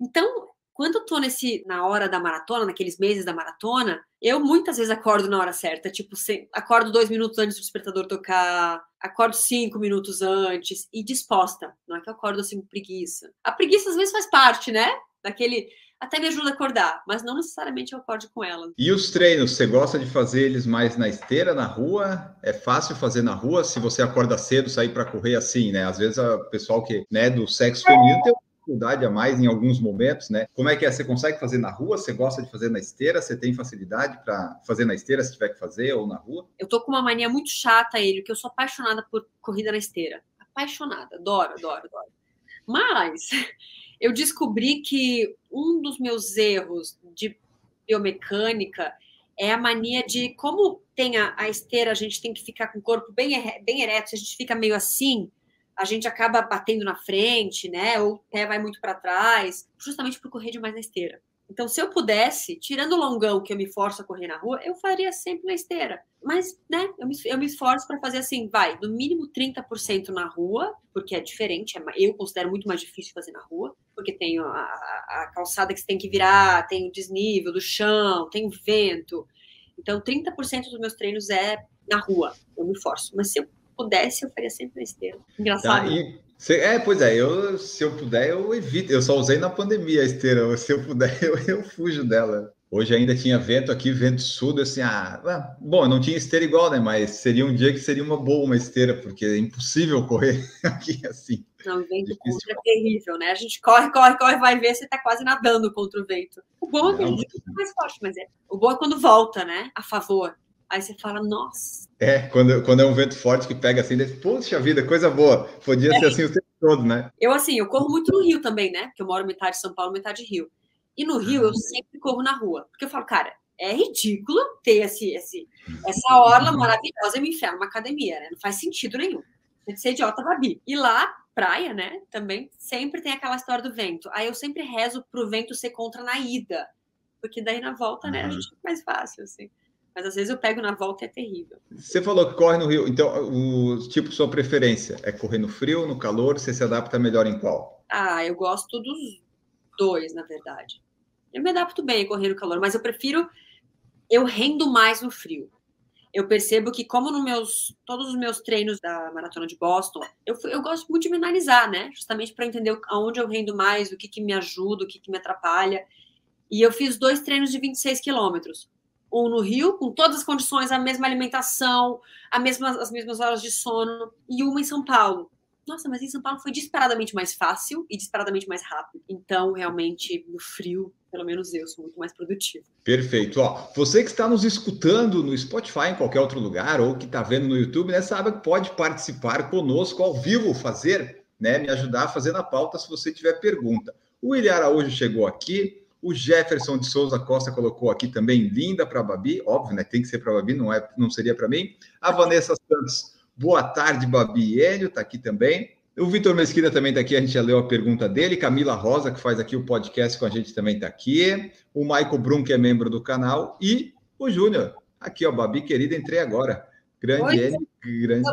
Então, quando eu tô nesse, na hora da maratona, naqueles meses da maratona, eu muitas vezes acordo na hora certa. Tipo, acordo dois minutos antes do despertador tocar, acordo cinco minutos antes e disposta. Não é que eu acordo assim com preguiça. A preguiça às vezes faz parte, né? Daquele. Até me ajuda a acordar, mas não necessariamente eu acordo com ela. E os treinos, você gosta de fazer eles mais na esteira, na rua? É fácil fazer na rua? Se você acorda cedo, sair para correr assim, né? Às vezes o pessoal que, né, do sexo feminino tem dificuldade a mais em alguns momentos, né? Como é que é? Você consegue fazer na rua? Você gosta de fazer na esteira? Você tem facilidade para fazer na esteira se tiver que fazer ou na rua? Eu tô com uma mania muito chata ele, que eu sou apaixonada por corrida na esteira. Apaixonada, adoro, adoro, adoro. Mas [laughs] eu descobri que um dos meus erros de biomecânica é a mania de como tem a, a, esteira, a gente tem que ficar com o corpo bem, bem ereto, a gente fica meio assim, a gente acaba batendo na frente, né? Ou o pé vai muito para trás, justamente por correr demais na esteira. Então, se eu pudesse, tirando o longão que eu me forço a correr na rua, eu faria sempre na esteira. Mas, né, eu me, eu me esforço para fazer assim, vai, no mínimo 30% na rua, porque é diferente, é, eu considero muito mais difícil fazer na rua, porque tem a, a, calçada que você tem que virar, tem o desnível do chão, tem o vento. Então, 30% dos meus treinos é na rua, eu me forço. Mas se eu pudesse, eu faria sempre esteira. Engraçado. Tá, e é, pois é, eu, se eu puder, eu evito. Eu só usei na pandemia a esteira. Se eu puder, [laughs] eu, eu fujo dela. Hoje ainda tinha vento aqui, vento sul, assim, ah, ah, bom, não tinha esteira igual, né? Mas seria um dia que seria uma boa uma esteira, porque é impossível correr [laughs] aqui assim. Não, o vento contra é terrível, né? A gente corre, corre, corre, vai ver, você tá quase nadando contra o vento. O bom é que a gente fica mais forte, mas é. O bom é quando volta, né? A favor. Aí você fala, nossa. É, quando, quando é um vento forte que pega assim, diz, poxa vida, coisa boa. Podia é. ser assim o tempo todo, né? Eu, assim, eu corro muito no Rio também, né? Porque eu moro metade de São Paulo, metade de Rio. E no Rio eu sempre corro na rua. Porque eu falo, cara, é ridículo ter esse, esse, essa orla maravilhosa e me enfiar numa academia, né? Não faz sentido nenhum. Tem que ser idiota, Babi. E lá, praia, né? Também sempre tem aquela história do vento. Aí eu sempre rezo pro vento ser contra na ida. Porque daí na volta, né, a gente fica mais fácil, assim. Mas às vezes eu pego na volta e é terrível. Você falou que corre no Rio, então o tipo sua preferência é correr no frio, no calor? Você se adapta melhor em qual? Ah, eu gosto dos dois, na verdade. Eu me adapto bem a correr no calor, mas eu prefiro. Eu rendo mais no frio. Eu percebo que, como nos meus todos os meus treinos da maratona de Boston, eu, eu gosto muito de me analisar, né? Justamente para entender aonde eu rendo mais, o que, que me ajuda, o que, que me atrapalha. E eu fiz dois treinos de 26 quilômetros um no Rio, com todas as condições, a mesma alimentação, a mesma, as mesmas horas de sono, e uma em São Paulo. Nossa, mas em São Paulo foi disparadamente mais fácil e disparadamente mais rápido. Então, realmente, no frio, pelo menos eu sou muito mais produtivo. Perfeito. Ó, você que está nos escutando no Spotify, em qualquer outro lugar, ou que está vendo no YouTube, né, sabe que pode participar conosco ao vivo, fazer, né, me ajudar a fazer na pauta se você tiver pergunta. O William Araújo chegou aqui, o Jefferson de Souza Costa colocou aqui também, linda para a Babi, óbvio, né? Tem que ser para a Babi, não, é, não seria para mim. A Vanessa Santos, boa tarde, Babi Hélio, está aqui também. O Vitor Mesquita também está aqui, a gente já leu a pergunta dele. Camila Rosa, que faz aqui o podcast com a gente, também está aqui. O Michael Brum, que é membro do canal. E o Júnior, aqui, ó, Babi querida, entrei agora. Grande Oi, grande.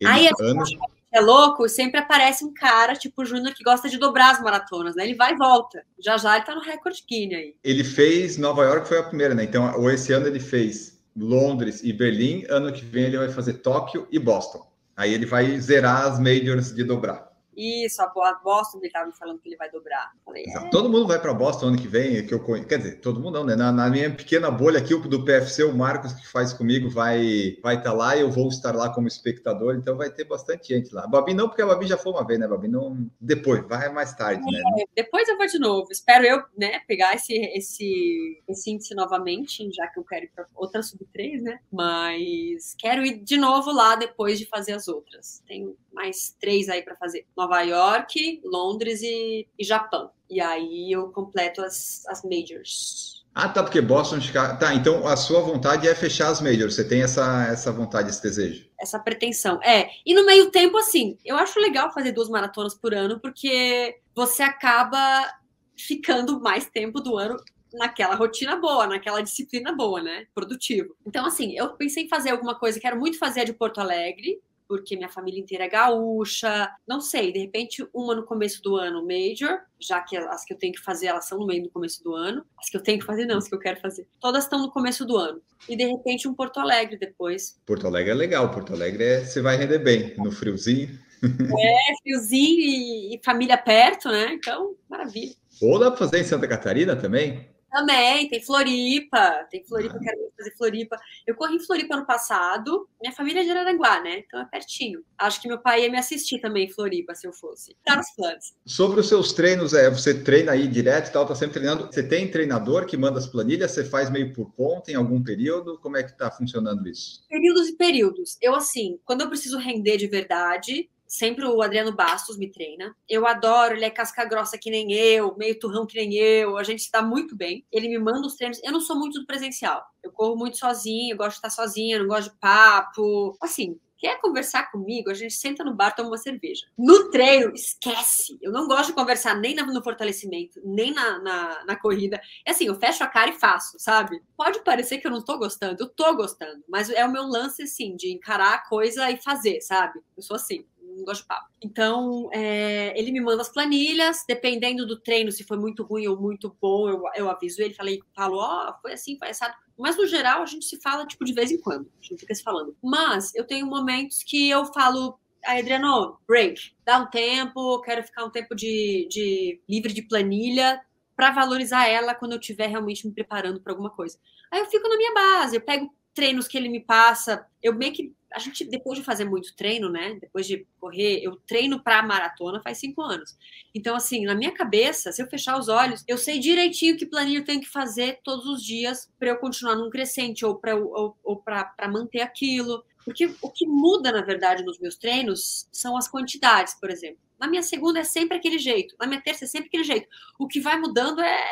Ele, anos, é louco, sempre aparece um cara, tipo Júnior, que gosta de dobrar as maratonas, né? Ele vai e volta. Já já ele tá no recorde Guinness aí. Ele fez Nova York, foi a primeira, né? Então, esse ano ele fez Londres e Berlim. Ano que vem ele vai fazer Tóquio e Boston. Aí ele vai zerar as majors de dobrar. Isso, a Boston ele estava me falando que ele vai dobrar. Falei, é. Todo mundo vai para Boston ano que vem, que eu conheço. Quer dizer, todo mundo não, né? Na, na, minha pequena bolha aqui, o do PFC, o Marcos que faz comigo vai vai estar tá lá, eu vou estar lá como espectador, então vai ter bastante gente lá. A Babi não, porque a Babi já foi uma vez, né, Babi? Não, depois, vai mais tarde, né? é, né? Depois eu vou de novo. Espero eu, né, pegar esse, esse, esse índice novamente, já que eu quero ir para outra sub-3, né? Mas quero ir de novo lá depois de fazer as outras. Tenho mais três aí para fazer. Nova York, Londres e, e, Japão. E aí eu completo as, as majors. Ah, tá, porque Boston, Chicago. Tá, então a sua vontade é fechar as majors. Você tem essa, essa vontade, esse desejo? Essa pretensão. É. E no meio tempo, assim, eu acho legal fazer duas maratonas por ano, porque você acaba ficando mais tempo do ano naquela rotina boa, naquela disciplina boa, né? Produtivo. Então, assim, eu pensei em fazer alguma coisa, quero muito fazer a de Porto Alegre, porque minha família inteira é gaúcha. Não sei, de repente, uma no começo do ano, major, já que as que eu tenho que fazer, elas são no meio do começo do ano. As que eu tenho que fazer, não, as que eu quero fazer. Todas estão no começo do ano. E de repente, um Porto Alegre depois. Porto Alegre é legal, Porto Alegre é, você vai render bem no friozinho. [laughs] É, friozinho e, e família perto, né? Então, maravilha. Ou dá para fazer em Santa Catarina também? Também, tem Floripa, tem Floripa, quero fazer Floripa. Eu corri em Floripa ano passado, minha família é de Araranguá, né? Então é pertinho. Acho que meu pai ia me assistir também em Floripa, se eu fosse. Tá nos planos. Sobre os seus treinos, é, você treina aí direto e tal, tá sempre treinando. Você tem treinador que manda as planilhas, você faz meio por ponta em algum período? Como é que tá funcionando isso? Períodos e períodos. Eu, assim, quando eu preciso render de verdade, Sempre o Adriano Bastos me treina. Eu adoro, ele é casca grossa que nem eu, meio turrão que nem eu. A gente está muito bem. Ele me manda os treinos. Eu não sou muito do presencial. Eu corro muito sozinho, eu gosto de estar sozinha, não gosto de papo. Assim, quer conversar comigo, a gente senta no bar, toma uma cerveja. No treino, esquece. Eu não gosto de conversar nem no fortalecimento, nem na, na, na, corrida. É assim, eu fecho a cara e faço, sabe? Pode parecer que eu não tô gostando, eu tô gostando, mas é o meu lance, assim, de encarar a coisa e fazer, sabe? Eu sou assim não gosto de papo. Então, é, ele me manda as planilhas, dependendo do treino, se foi muito ruim ou muito bom, eu, eu aviso ele, falei, falo, ó, oh, foi assim, foi assado. Mas no geral, a gente se fala, tipo, de vez em quando. A gente fica se falando. Mas eu tenho momentos que eu falo, Aí, Adriano, break. Dá um tempo, quero ficar um tempo de, de livre de planilha para valorizar ela quando eu estiver realmente me preparando para alguma coisa. Aí eu fico na minha base, eu pego treinos que ele me passa, eu meio que a gente, depois de fazer muito treino, né? Depois de correr, eu treino para maratona faz cinco anos. Então, assim, na minha cabeça, se eu fechar os olhos, eu sei direitinho que planilha eu tenho que fazer todos os dias para eu continuar num crescente ou para ou, ou para manter aquilo. Porque o que muda, na verdade, nos meus treinos são as quantidades, por exemplo. Na minha segunda é sempre aquele jeito, na minha terça é sempre aquele jeito. O que vai mudando é,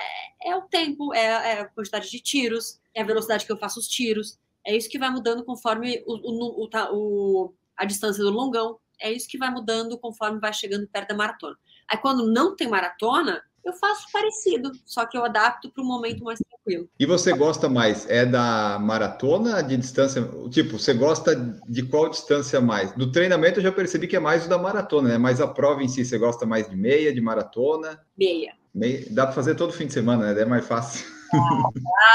é o tempo, é, é a quantidade de tiros, é a velocidade que eu faço os tiros, é isso que vai mudando conforme o, o, o, a distância do longão. É isso que vai mudando conforme vai chegando perto da maratona. Aí quando não tem maratona, eu faço parecido, só que eu adapto para um momento mais tranquilo. E você gosta mais? É da maratona de distância? Tipo, você gosta de qual distância mais? Do treinamento eu já percebi que é mais o da maratona, né? Mas a prova em si, você gosta mais de meia, de maratona? Meia. meia. Dá para fazer todo fim de semana, né? É mais fácil.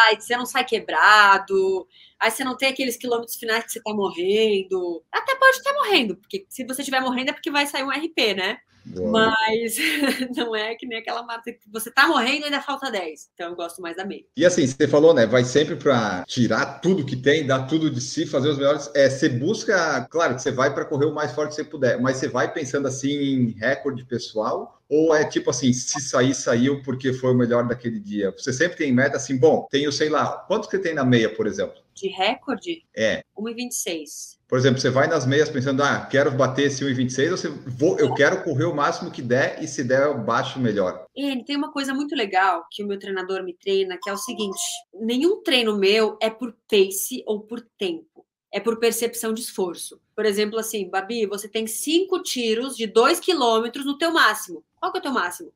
Ai, você não sai quebrado, aí você não tem aqueles quilômetros finais que você tá morrendo. Até pode estar morrendo, porque se você estiver morrendo é porque vai sair um RP, né? Mas [laughs] não é que nem aquela marca que você tá morrendo e ainda falta 10. Então eu gosto mais da meia. E assim, você falou, né? Vai sempre para tirar tudo que tem, dar tudo de si, fazer os melhores. É, você busca, claro que você vai para correr o mais forte que você puder, mas você vai pensando assim em recorde pessoal ou é tipo assim, se sair, saiu porque foi o melhor daquele dia? Você sempre tem meta assim, bom, tenho, sei lá, quanto que tem na meia, por exemplo? De recorde? É. 1,26. Por exemplo, você vai nas meias pensando, ah, quero bater esse 1,26, ou você vou, eu quero correr o máximo que der, e se der, eu baixo melhor. E tem uma coisa muito legal que o meu treinador me treina, que é o seguinte: nenhum treino meu é por pace ou por tempo é por percepção de esforço. Por exemplo, assim, Babi, você tem cinco tiros de dois quilômetros no teu máximo. Qual que é o teu máximo?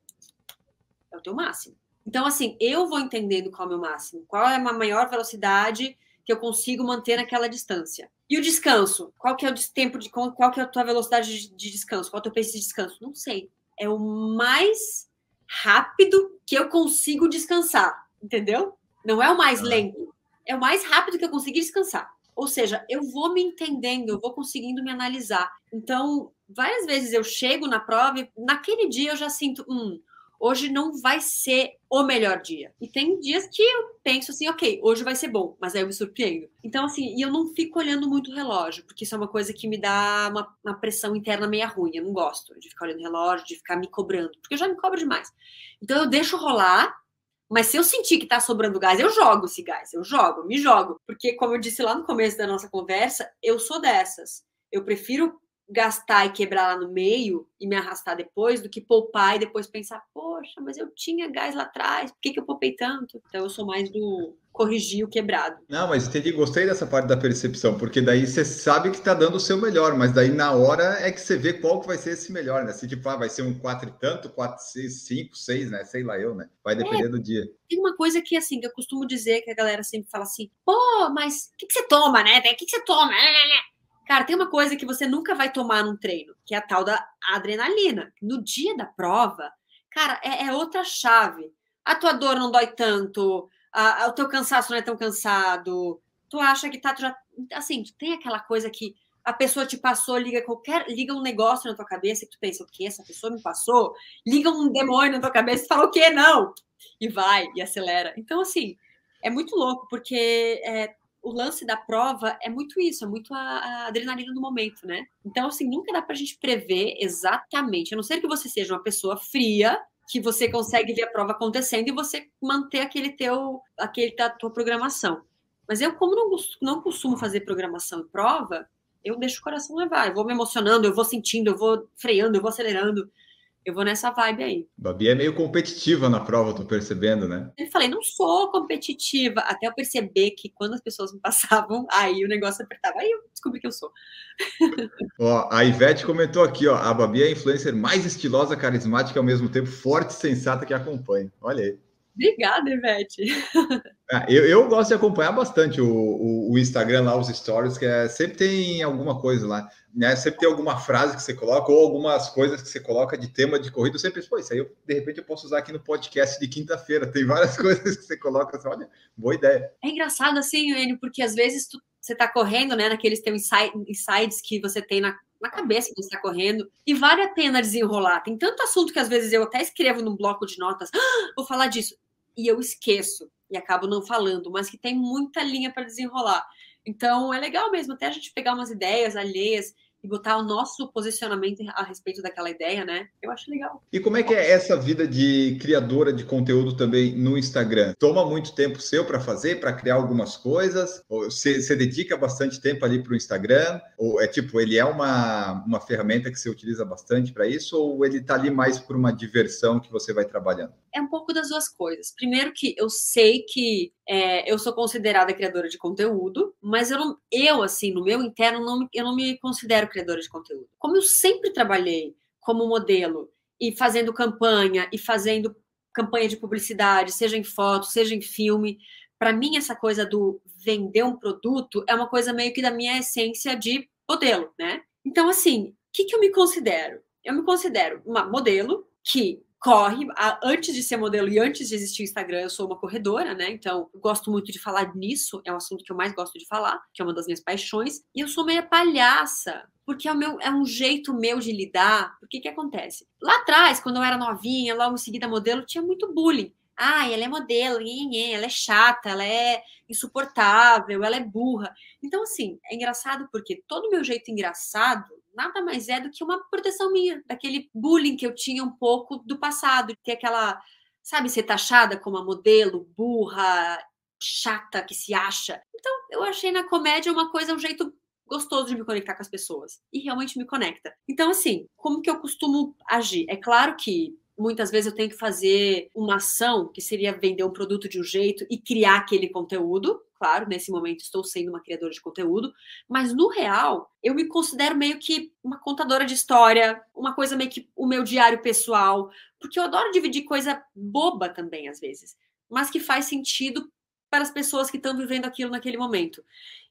É o teu máximo. Então, assim, eu vou entendendo qual é o meu máximo, qual é a maior velocidade que eu consigo manter naquela distância. E o descanso? Qual que é o tempo de qual que é a tua velocidade de descanso? Qual é o teu pace de descanso? Não sei. É o mais rápido que eu consigo descansar, entendeu? Não é o mais lento. É o mais rápido que eu consigo descansar. Ou seja, eu vou me entendendo, eu vou conseguindo me analisar. Então, várias vezes eu chego na prova e naquele dia eu já sinto, hum, hoje não vai ser o melhor dia. E tem dias que eu penso assim, ok, hoje vai ser bom, mas aí eu me surpreendo. Então, assim, e eu não fico olhando muito o relógio, porque isso é uma coisa que me dá uma, uma pressão interna meio ruim. Eu não gosto de ficar olhando o relógio, de ficar me cobrando, porque eu já me cobro demais. Então, eu deixo rolar mas se eu sentir que tá sobrando gás, eu jogo esse gás, eu jogo, me jogo. Porque, como eu disse lá no começo da nossa conversa, eu sou dessas. Eu prefiro gastar e quebrar lá no meio e me arrastar depois do que poupar e depois pensar, poxa, mas eu tinha gás lá atrás, por que, que eu poupei tanto? Então eu sou mais do corrigir o quebrado. Não, mas entendi, gostei dessa parte da percepção, porque daí você sabe que está dando o seu melhor, mas daí na hora é que você vê qual que vai ser esse melhor, né? Se tipo, ah, vai ser um 4 e tanto, 4, 6, 5, 6, né? Sei lá eu, né? Vai depender é, do dia. Tem uma coisa que, assim, que eu costumo dizer, que a galera sempre fala assim, pô, mas o que, que você toma, né? O que, que você toma? Cara, tem uma coisa que você nunca vai tomar num treino, que é a tal da adrenalina. No dia da prova, cara, é, é outra chave. A tua dor não dói tanto, a, a, o teu cansaço não é tão cansado. Tu acha que tá. Já, assim, tem aquela coisa que a pessoa te passou, liga qualquer. Liga um negócio na tua cabeça e tu pensa, o que? Essa pessoa me passou? Liga um demônio na tua cabeça e fala, o quê? Não! E vai, e acelera. Então, assim, é muito louco, porque é, o lance da prova é muito isso, é muito a, a, adrenalina do momento, né? Então, assim, nunca dá pra gente prever exatamente, a não ser que você seja uma pessoa fria, que você consegue ver a prova acontecendo e você manter aquele teu, aquele da tua programação. Mas eu, como não, não costumo fazer programação e prova, eu deixo o coração levar, eu vou me emocionando, eu vou sentindo, eu vou freando, eu vou acelerando. Eu vou nessa vibe aí. Babi é meio competitiva na prova, tô percebendo, né? Eu falei, não sou competitiva, até eu perceber que quando as pessoas me passavam, [laughs] aí o negócio apertava, aí eu descobri que eu sou. [laughs] ó, a Ivete comentou aqui, ó, a Babi é a influencer mais estilosa, carismática, ao mesmo tempo forte e sensata que acompanha. Olha aí. Obrigada, Ivete. Ah, eu, eu, gosto de acompanhar bastante o, o, o, Instagram lá, os stories, que é, sempre tem alguma coisa lá, né? Sempre tem alguma frase que você coloca, ou algumas coisas que você coloca de tema de corrida. Eu sempre, pô, isso aí eu, de repente eu posso usar aqui no podcast de quinta-feira. Tem várias [laughs] coisas que você coloca, assim, olha, boa ideia. É engraçado assim, Enio, porque às vezes tu, você tá correndo, né, naqueles teus insights que você tem na, na cabeça você está correndo, e vale a pena desenrolar. Tem tanto assunto que às vezes eu até escrevo num bloco de notas, ah, vou falar disso, e eu esqueço e acabo não falando, mas que tem muita linha para desenrolar. Então é legal mesmo até a gente pegar umas ideias alheias e botar o nosso posicionamento a respeito daquela ideia, né? Eu acho legal. E como é que é essa vida de criadora de conteúdo também no Instagram? Toma muito tempo seu para fazer, para criar algumas coisas? Ou você, você dedica bastante tempo ali para o Instagram? Ou é tipo, ele é uma, uma ferramenta que você utiliza bastante para isso? Ou ele está ali mais por uma diversão que você vai trabalhando? É um pouco das duas coisas. Primeiro que eu sei que é, eu sou considerada criadora de conteúdo, mas eu, não, eu assim, no meu interno, não, eu não me considero criadora de conteúdo. Como eu sempre trabalhei como modelo e fazendo campanha e fazendo campanha de publicidade, seja em foto, seja em filme, para mim essa coisa do vender um produto é uma coisa meio que da minha essência de modelo, né? Então, assim, o que, que eu me considero? Eu me considero uma modelo que corre. Antes de ser modelo e antes de existir o Instagram, eu sou uma corredora, né? Então, gosto muito de falar nisso, é um assunto que eu mais gosto de falar, que é uma das minhas paixões. E eu sou meia palhaça, porque é, o meu, é um jeito meu de lidar. Porque que acontece? Lá atrás, quando eu era novinha, logo em seguida modelo, tinha muito bullying. Ah, ela é modelo, ela é chata, ela é insuportável, ela é burra. Então, assim, é engraçado porque todo o meu jeito engraçado nada mais é do que uma proteção minha, daquele bullying que eu tinha um pouco do passado, que é aquela, sabe, ser taxada como a modelo, burra, chata, que se acha. Então, eu achei na comédia uma coisa, um jeito gostoso de me conectar com as pessoas. E realmente me conecta. Então, assim, como que eu costumo agir? É claro que muitas vezes eu tenho que fazer uma ação que seria vender um produto de um jeito e criar aquele conteúdo. Claro, nesse momento estou sendo uma criadora de conteúdo, mas no real eu me considero meio que uma contadora de história, uma coisa meio que o meu diário pessoal, porque eu adoro dividir coisa boba também às vezes, mas que faz sentido para as pessoas que estão vivendo aquilo naquele momento.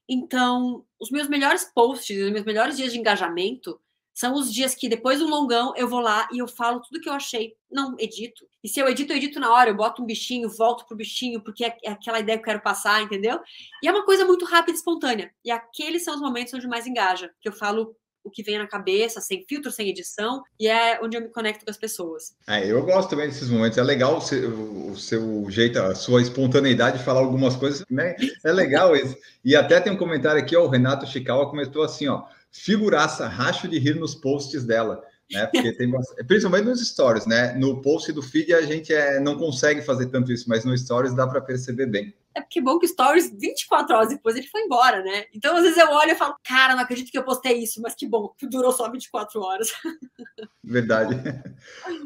Então, os meus melhores posts, os meus melhores dias de engajamento são os dias que depois do longão eu vou lá e eu falo tudo que eu achei. Não edito. E se eu edito, eu edito na hora. Eu boto um bichinho, volto pro bichinho, porque é, é aquela ideia que eu quero passar, entendeu? E é uma coisa muito rápida e espontânea. E aqueles são os momentos onde mais engaja. Que eu falo o que vem na cabeça, sem filtro, sem edição, e é onde eu me conecto com as pessoas. É, eu gosto também desses momentos. É legal o seu, o seu, jeito, a sua espontaneidade de falar algumas coisas, né? É legal isso. E até tem um comentário aqui, ó, o Renato Chicawa comentou assim, ó figuraça, racho de rir nos posts dela. Né? Porque tem principalmente nos stories, né? No post do feed a gente é, não consegue fazer tanto isso, mas no stories dá para perceber bem. É porque bom que stories 24 horas depois ele foi embora, né? Então às vezes eu olho e falo, cara, não acredito que eu postei isso, mas que bom, durou só 24 horas. [laughs] Verdade.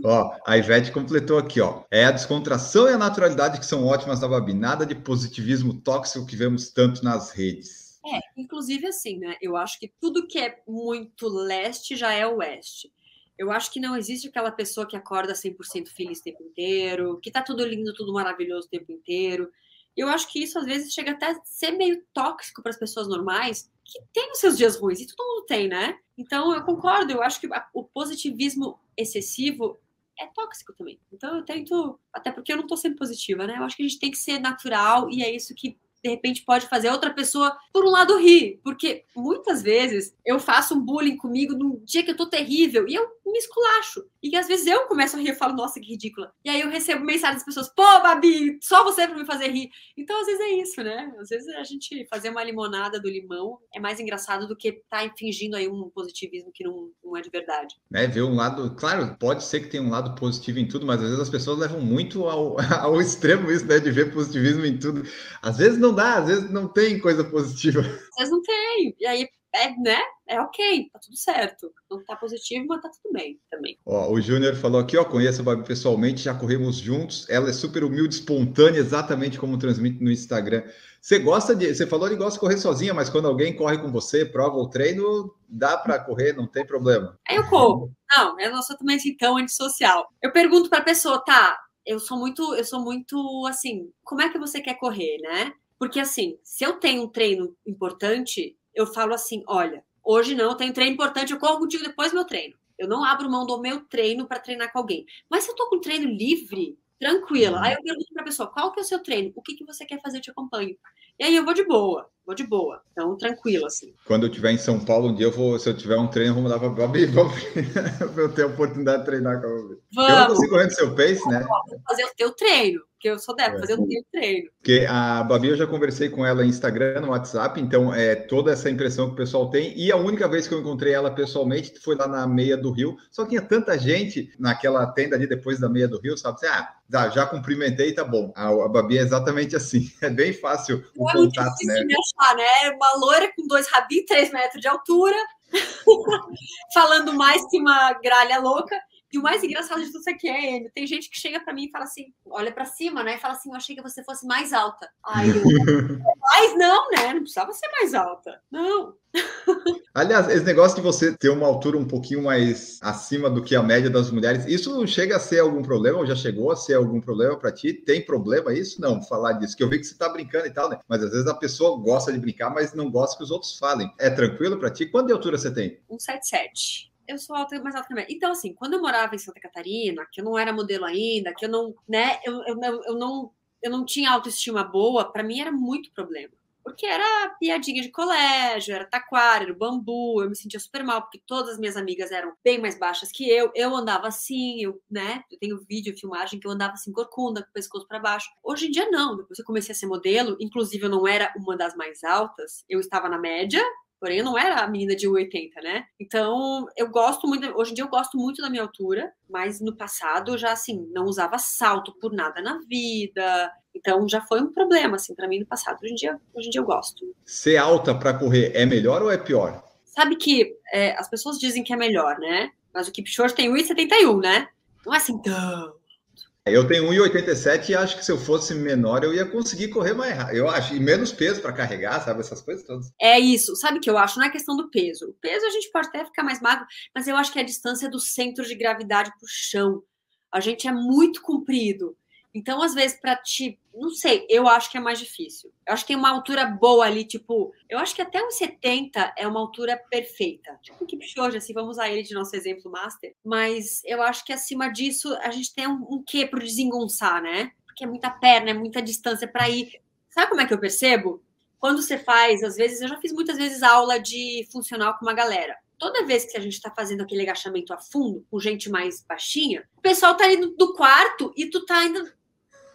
ó, a Ivete completou aqui, ó. É a descontração e a naturalidade que são ótimas da Babi, nada de positivismo tóxico que vemos tanto nas redes. É, inclusive assim, né? Eu acho que tudo que é muito leste já é oeste. Eu acho que não existe aquela pessoa que acorda 100% feliz o tempo inteiro, que tá tudo lindo, tudo maravilhoso o tempo inteiro. Eu acho que isso às vezes chega até a ser meio tóxico para as pessoas normais, que tem os seus dias ruins, e todo mundo tem, né? Então eu concordo, eu acho que o positivismo excessivo é tóxico também. Então eu tento, até porque eu não tô sendo positiva, né? Eu acho que a gente tem que ser natural e é isso que de repente pode fazer outra pessoa, por um lado, rir. Porque muitas vezes eu faço um bullying comigo num dia que eu tô terrível e eu me esculacho. E às vezes eu começo a rir e falo, nossa, que ridícula. E aí eu recebo mensagem das pessoas, pô, Babi, só você pra me fazer rir. Então, às vezes é isso, né? Às vezes a gente fazer uma limonada do limão é mais engraçado do que tá fingindo aí um positivismo que não, não é de verdade. É, ver um lado, claro, pode ser que tenha um lado positivo em tudo, mas às vezes as pessoas levam muito ao, [laughs] ao extremo isso, né? De ver positivismo em tudo. Às vezes não não dá, às vezes não tem coisa positiva. Às vezes não tem. E aí é, né? É ok, tá tudo certo. Não tá positivo, mas tá tudo bem também. Ó, o Júnior falou aqui, ó, conheço a Babi pessoalmente, já corremos juntos. Ela é super humilde, espontânea, exatamente como transmite no Instagram. Você gosta de. Você falou que gosta de correr sozinha, mas quando alguém corre com você, prova o treino, dá para correr, não tem problema. Aí eu corro. Não, eu não sou também assim tão antissocial. Eu pergunto pra pessoa, tá, eu sou muito, eu sou muito assim, como é que você quer correr, né? Porque assim, se eu tenho um treino importante, eu falo assim: olha, hoje não, eu tenho treino importante, eu corro contigo depois do meu treino. Eu não abro mão do meu treino para treinar com alguém. Mas se eu tô com treino livre, tranquila, aí eu pergunto para a pessoa: qual que é o seu treino? O que, que você quer fazer? Eu te acompanho. E aí eu vou de boa, vou de boa. Então, tranquilo, assim. Quando eu estiver em São Paulo, um dia eu vou, se eu tiver um treino, eu vou mandar para a [laughs] Babi para eu ter a oportunidade de treinar com a Babi. Vamos. Eu não consigo correr no seu pace, né? Vou fazer o teu treino porque eu sou dela, é. fazer um treino. Porque a Babi, eu já conversei com ela em Instagram, no WhatsApp, então é toda essa impressão que o pessoal tem. E a única vez que eu encontrei ela pessoalmente foi lá na meia do Rio. Só tinha tanta gente naquela tenda ali depois da meia do Rio, sabe? Você, ah, já, já cumprimentei, tá bom. A, a Babi é exatamente assim. [laughs] É bem fácil o é contato, né? Achar, né? Uma loira com dois rabinhos, três metros de altura, [laughs] falando mais que uma gralha louca. E o mais engraçado de tudo isso aqui é ele. Tem gente que chega para mim e fala assim, olha para cima, né? E fala assim, eu achei que você fosse mais alta. Aí eu, [laughs] mas não, né? Não precisava ser mais alta. Não. [laughs] Aliás, esse negócio de você ter uma altura um pouquinho mais acima do que a média das mulheres, isso chega a ser algum problema? Ou já chegou a ser algum problema para ti? Tem problema isso? Não, falar disso, que eu vi que você tá brincando e tal, né? Mas às vezes a pessoa gosta de brincar, mas não gosta que os outros falem. É tranquilo para ti? Quanto de altura você tem? 177 eu sou alta, mais alta que a média. Então, assim, quando eu morava em Santa Catarina, que eu não era modelo ainda, que eu não, né, eu, eu, eu não, eu não tinha autoestima boa, para mim era muito problema. Porque era piadinha de colégio, era taquara, era bambu, eu me sentia super mal, porque todas as minhas amigas eram bem mais baixas que eu, eu andava assim, eu, né, eu tenho vídeo, filmagem, que eu andava assim, corcunda, com o pescoço para baixo. Hoje em dia, não, depois eu comecei a ser modelo, inclusive eu não era uma das mais altas, eu estava na média, Porém, eu não era a menina de 1,80, né? Então, eu gosto muito, hoje em dia eu gosto muito da minha altura, mas no passado eu já, assim, não usava salto por nada na vida. Então, já foi um problema, assim, para mim no passado. Hoje em dia, hoje em dia eu gosto. Ser alta para correr é melhor ou é pior? Sabe que é, as pessoas dizem que é melhor, né? Mas o Kipchoge tem 1,71, né? Não é assim tão eu tenho 1,87 e acho que se eu fosse menor eu ia conseguir correr mais rápido. Eu acho, e menos peso para carregar, sabe? Essas coisas todas. É isso. Sabe o que eu acho? Não é questão do peso. O peso a gente pode até ficar mais magro, mas eu acho que é a distância do centro de gravidade para o chão. A gente é muito comprido. Então, às vezes, para te. Não sei, eu acho que é mais difícil. Eu acho que tem uma altura boa ali, tipo. Eu acho que até uns 70 é uma altura perfeita. Tipo o Kipchoge, assim, vamos usar ele de nosso exemplo master. Mas eu acho que acima disso, a gente tem um, um quê pro desengonçar, né? Porque é muita perna, é muita distância para ir. Sabe como é que eu percebo? Quando você faz, às vezes, eu já fiz muitas vezes aula de funcional com uma galera toda vez que a gente tá fazendo aquele agachamento a fundo, com gente mais baixinha, o pessoal tá indo do quarto e tu tá indo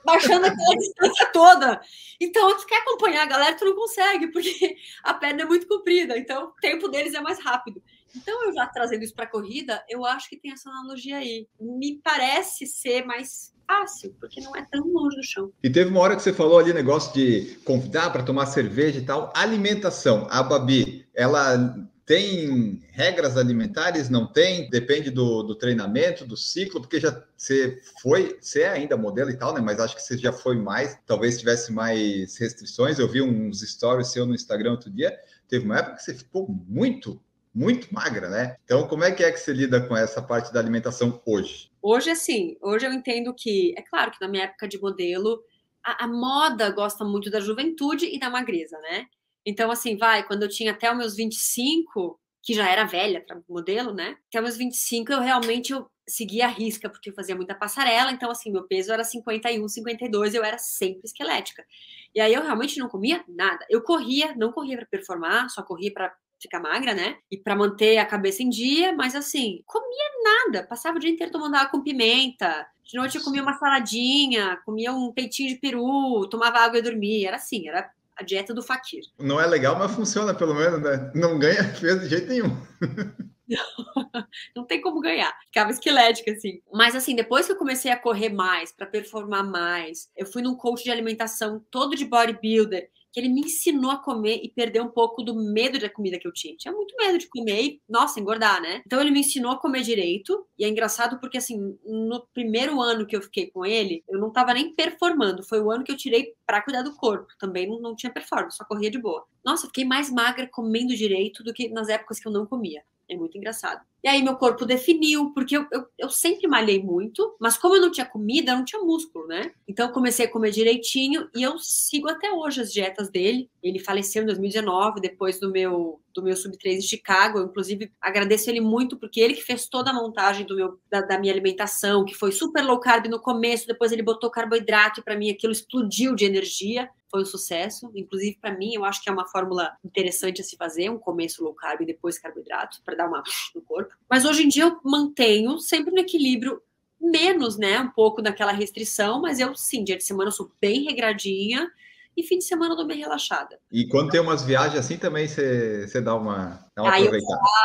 baixando aquela [laughs] distância toda. Então, tu quer acompanhar a galera, tu não consegue, porque a perna é muito comprida, então o tempo deles é mais rápido. Então, eu já trazendo isso para corrida, eu acho que tem essa analogia aí. Me parece ser mais fácil, porque não é tão longe do chão. E teve uma hora que você falou ali negócio de convidar para tomar cerveja e tal. Alimentação. A Babi, ela tem regras alimentares? Não tem? Depende do, do, treinamento, do ciclo, porque já você foi, você é ainda modelo e tal, né? Mas acho que você já foi mais, talvez tivesse mais restrições. Eu vi uns stories seu no Instagram outro dia. Teve uma época que você ficou muito, muito magra, né? Então, como é que é que você lida com essa parte da alimentação hoje? Hoje, assim, hoje eu entendo que, é claro que na minha época de modelo, a, a moda gosta muito da juventude e da magreza, né? Então, assim, vai, quando eu tinha até os meus 25, que já era velha para modelo, né? Até os meus 25 eu realmente eu seguia a risca, porque eu fazia muita passarela, então assim, meu peso era 51, 52, eu era sempre esquelética. E aí eu realmente não comia nada. Eu corria, não corria para performar, só corria para ficar magra, né? E para manter a cabeça em dia, mas assim, comia nada. Passava o dia inteiro tomando água com pimenta. De noite eu comia uma saladinha, comia um peitinho de peru, tomava água e dormia. Era assim, era a dieta do fakir. Não é legal, mas funciona pelo menos, né? Não ganha peso de jeito nenhum. [laughs] não tem como ganhar. Ficava esquelética, assim. Mas, assim, depois que eu comecei a correr mais, para performar mais, eu fui num coach de alimentação todo de bodybuilder. Que ele me ensinou a comer e perder um pouco do medo da comida que eu tinha. Tinha muito medo de comer e, nossa, engordar, né? Então ele me ensinou a comer direito. E é engraçado porque, assim, no primeiro ano que eu fiquei com ele, eu não tava nem performando. Foi o ano que eu tirei para cuidar do corpo. Também não, não tinha performance, só corria de boa. Nossa, fiquei mais magra comendo direito do que nas épocas que eu não comia. É muito engraçado. E aí meu corpo definiu, porque eu, eu, eu, sempre malhei muito, mas como eu não tinha comida, eu não tinha músculo, né? Então eu comecei a comer direitinho e eu sigo até hoje as dietas dele. Ele faleceu em 2019, depois do meu do meu Sub-3 em Chicago. Eu, inclusive, agradeço ele muito, porque ele que fez toda a montagem do meu, da, da minha alimentação, que foi super low carb no começo, depois ele botou carboidrato para mim, aquilo explodiu de energia foi um sucesso. Inclusive, para mim, eu acho que é uma fórmula interessante a se fazer, um começo low carb e depois carboidrato, para dar uma no corpo. Mas hoje em dia eu mantenho sempre no equilíbrio, menos, né? Um pouco daquela restrição, mas eu sim, dia de semana eu sou bem regradinha e fim de semana eu dou bem relaxada. E quando tem umas viagens assim também você dá uma, dá uma Aí eu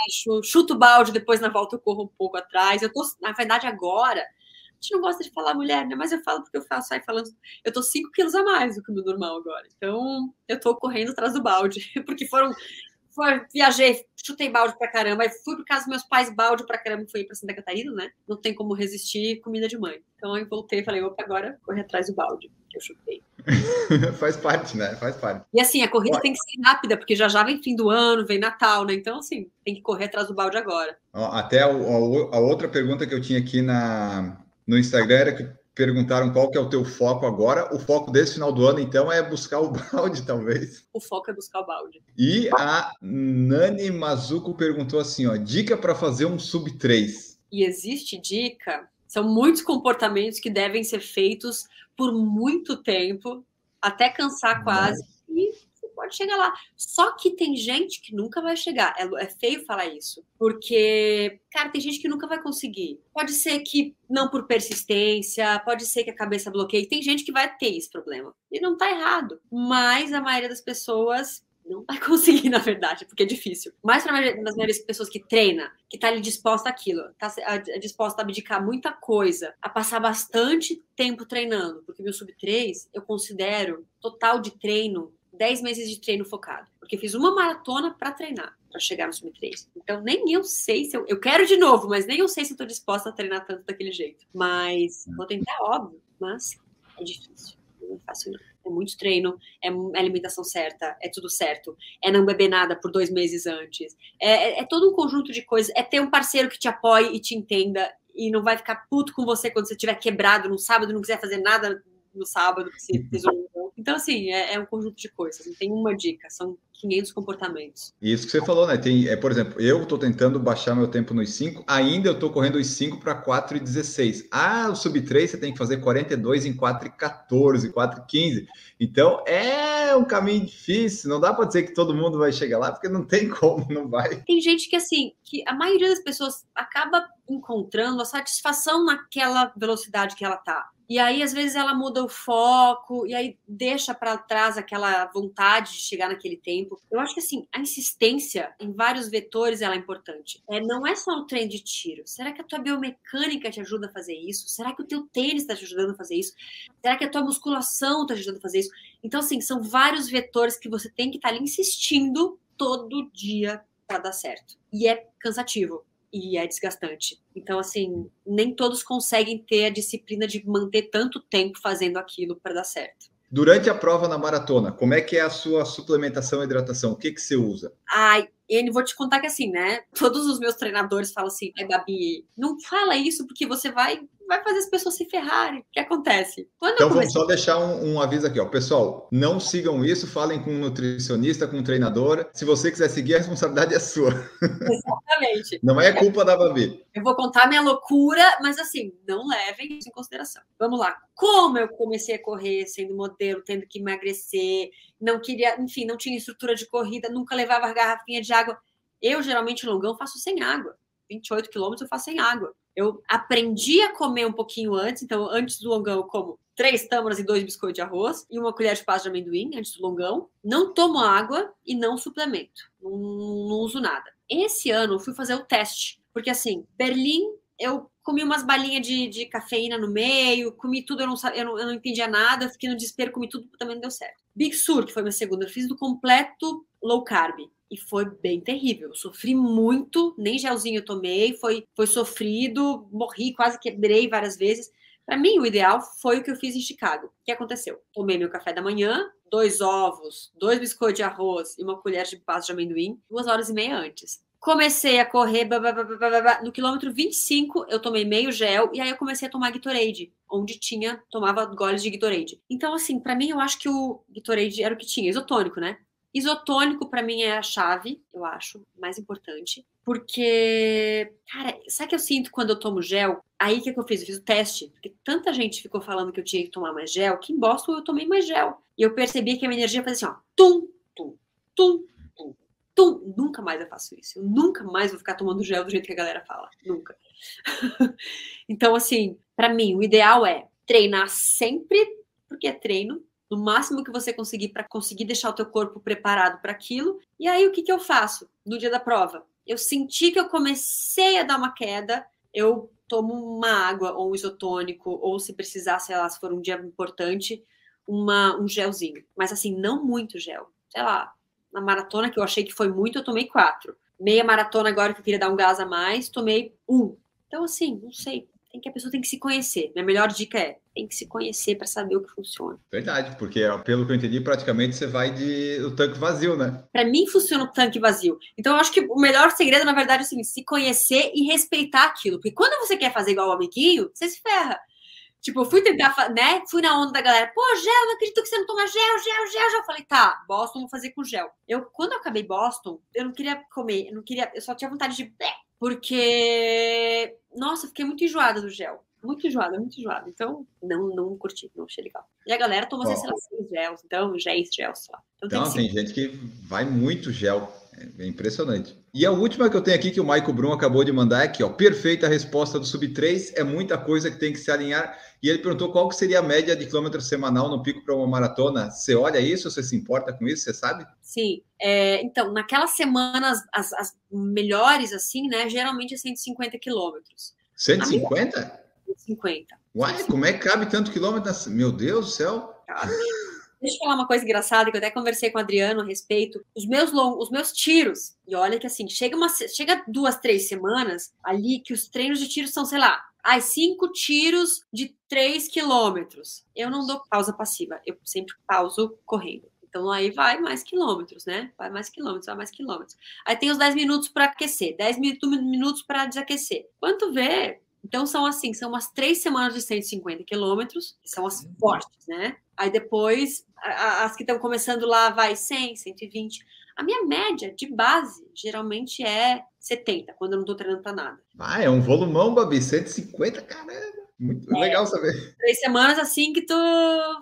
acho, chuto o balde, depois na volta eu corro um pouco atrás. Eu tô, na verdade, agora gente não gosta de falar mulher, né? Mas eu falo porque eu faço, sai falando. Eu tô 5 quilos a mais do que o meu normal agora. Então, eu tô correndo atrás do balde. [laughs] Porque foram. Foi, viajei, chutei balde pra caramba, fui por casa dos meus pais, balde pra caramba, fui pra Santa Catarina, né? Não tem como resistir comida de mãe. Então aí voltei e falei, opa, agora correr atrás do balde, que eu chutei. [laughs] Faz parte, né? Faz parte. E assim, a corrida tem que ser rápida, porque já já vem fim do ano, vem Natal, né? Então, assim, tem que correr atrás do balde agora. Até a, a, a outra pergunta que eu tinha aqui na, no Instagram era que perguntaram qual que é o teu foco agora. O foco desse final do ano, então, é buscar o [laughs] balde, talvez. O foco é buscar o balde. E a Nani Mazuco perguntou assim, ó, dica para fazer um sub 3. E existe dica? São muitos comportamentos que devem ser feitos por muito tempo, até cansar quase. E pode chegar lá. Só que tem gente que nunca vai chegar. É, é, feio falar isso. Porque, cara, tem gente que nunca vai conseguir. Pode ser que não por persistência, pode ser que a cabeça bloqueie. Tem gente que vai ter esse problema. E não tá errado. Mas a maioria das pessoas não vai [laughs] conseguir, na verdade, porque é difícil. Mas para as maiores pessoas que treina, que tá ali disposta àquilo, tá disposta a abdicar muita coisa, a passar bastante tempo treinando, porque meu sub 3 eu considero total de treino 10 meses de treino focado. Porque fiz uma maratona para treinar, para chegar no sub-3. Então, nem eu sei se eu. Eu quero de novo, mas nem eu sei se estou disposta a treinar tanto daquele jeito. Mas vou tentar, óbvio, mas é difícil. Não é fácil, não. É muito treino, é alimentação certa, é tudo certo. É não beber nada por dois meses antes. É, é, é todo um conjunto de coisas. É ter um parceiro que te apoie e te entenda e não vai ficar puto com você quando você estiver quebrado no sábado, não quiser fazer nada no sábado, que você fez um então, assim, é, é, um conjunto de coisas, não tem uma dica, são 500 comportamentos. Isso que você falou, né? Tem, é, por exemplo, eu estou tentando baixar meu tempo nos 5, ainda eu estou correndo os 5 para 4 e 16. Ah, o sub 3 você tem que fazer 42 em 4 e 14, 4 e 15. Então, é um caminho difícil, não dá para dizer que todo mundo vai chegar lá, porque não tem como, [laughs] não vai. Tem gente que, assim, que a maioria das pessoas acaba encontrando a satisfação naquela velocidade que ela tá. E aí, às vezes, ela muda o foco, e aí deixa para trás aquela vontade de chegar naquele tempo. Eu acho que, assim, a insistência em vários vetores ela é importante. É, não é só o treino de tiro. Será que a tua biomecânica te ajuda a fazer isso? Será que o teu tênis está te ajudando a fazer isso? Será que a tua musculação está te ajudando a fazer isso? Então, assim, são vários vetores que você tem que estar tá ali insistindo todo dia para dar certo. E é cansativo e é desgastante. Então, assim, nem todos conseguem ter a disciplina de manter tanto tempo fazendo aquilo para dar certo. Durante a prova na maratona, como é que é a sua suplementação e hidratação? O que, que você usa? Ai, ele vou te contar que assim, né? Todos os meus treinadores falam assim, é Gabi, não fala isso porque você vai vai fazer as pessoas se ferrarem. O que acontece? Quando então comecei... vamos só deixar um, um, aviso aqui, ó. Pessoal, não sigam isso, falem com um nutricionista, com um treinador. Se você quiser seguir, a responsabilidade é sua. [laughs] Exatamente. não é culpa da Babi. Eu vou contar minha loucura, mas assim, não levem isso em consideração. Vamos lá. Como eu comecei a correr sendo modelo, tendo que emagrecer, não queria, enfim, não tinha estrutura de corrida, nunca levava garrafinha de água. Eu, geralmente, longão, faço sem água. 28 quilômetros eu faço sem água. Eu aprendi a comer um pouquinho antes, então antes do longão eu como três tâmaras e dois biscoitos de arroz e uma colher de pasta de amendoim antes do longão. Não tomo água e não suplemento. Não, não uso nada. Esse ano eu fui fazer o teste, porque assim, Berlim eu comi umas balinhas de, de cafeína no meio, comi tudo, eu não, eu, não, eu não entendia nada, fiquei no desespero, comi tudo, também não deu certo. Big Sur, que foi minha segunda, eu fiz do completo low carb. E foi bem terrível. Eu sofri muito, nem gelzinho eu tomei, foi, foi sofrido, morri, quase quebrei várias vezes. Para mim, o ideal foi o que eu fiz em Chicago. O que aconteceu? Tomei meu café da manhã, dois ovos, dois biscoitos de arroz e uma colher de pasta de amendoim, duas horas e meia antes. Comecei a correr, no quilômetro 25 eu tomei meio gel e aí eu comecei a tomar Gatorade, onde tinha, tomava goles de Gatorade. Então, assim, para mim eu acho que o Gatorade era o que tinha, isotônico, né? Isotônico para mim é a chave, eu acho, mais importante. Porque, cara, sabe que eu sinto quando eu tomo gel? Aí o que, que eu fiz? Eu fiz o teste. Porque tanta gente ficou falando que eu tinha que tomar mais gel, que em Boston eu tomei mais gel. E eu percebi que a minha energia fazia assim, ó, tum, tum, tum, Tum, nunca mais eu faço isso. Eu nunca mais vou ficar tomando gel do jeito que a galera fala. Nunca. [laughs] então, assim, para mim, o ideal é treinar sempre, porque é treino, no máximo que você conseguir para conseguir deixar o teu corpo preparado para aquilo. E aí, o que, que eu faço no dia da prova? Eu senti que eu comecei a dar uma queda, eu tomo uma água ou um isotônico, ou se precisar, sei lá, se for um dia importante, uma, um gelzinho. Mas assim, não muito gel. Sei lá, na maratona, que eu achei que foi muito, eu tomei quatro. Meia maratona agora que eu queria dar um gás a mais, tomei um. Então, assim, não sei. Tem que a pessoa tem que se conhecer. Minha melhor dica é tem que se conhecer para saber o que funciona. Verdade, porque pelo que eu entendi, praticamente você vai de o tanque vazio, né? Para mim funciona o tanque vazio. Então eu acho que o melhor segredo, na verdade, é assim, se conhecer e respeitar aquilo. Porque quando você quer fazer igual o amiguinho, você se ferra. Tipo, eu fui tentar, né? Fui na onda da galera. Pô, gel, não acredito que você não toma gel, gel, gel, gel. Eu falei, tá, Boston, vou fazer com gel. Eu, quando eu acabei Boston, eu não queria comer, eu não queria, eu só tinha vontade de. Porque, nossa, fiquei muito enjoada do gel. Muito enjoada, muito enjoada. Então, não, não curti, não achei legal. E a galera toma, sei lá, gels, então, géis, gel, sei lá. Então, tem, então, tem gente que vai muito gel. É impressionante. E a última que eu tenho aqui, que o Maico Brum acabou de mandar, é aqui, ó. Perfeita resposta do Sub 3. É muita coisa que tem que se alinhar. E ele perguntou qual que seria a média de quilômetros semanal no pico para uma maratona. Você olha isso? Você se importa com isso? Você sabe? Sim. É, então, naquelas semanas, as, as, melhores, assim, né? Geralmente é 150 quilômetros. 150? 150. Uai, como é que cabe tanto quilômetro? Meu Deus do céu. Cabe. Deixa eu falar uma coisa engraçada que eu até conversei com o Adriano a respeito. Os meus longos, os meus tiros. E olha que assim, chega, uma, chega duas, três semanas ali que os treinos de tiro são, sei lá, ai, cinco tiros de três quilômetros. Eu não dou pausa passiva, eu sempre pauso correndo. Então aí vai mais quilômetros, né? Vai mais quilômetros, vai mais quilômetros. Aí tem os 10 minutos para aquecer, 10 minutos para desaquecer. Quanto vê, então são assim, são umas três semanas de 150 quilômetros, são as uhum. fortes, né? Aí depois, as que estão começando lá, vai 100, 120. A minha média de base geralmente é 70, quando eu não estou treinando para nada. Ah, é um volumão, Babi, 150, caramba. Muito é, legal saber. Três semanas assim que tu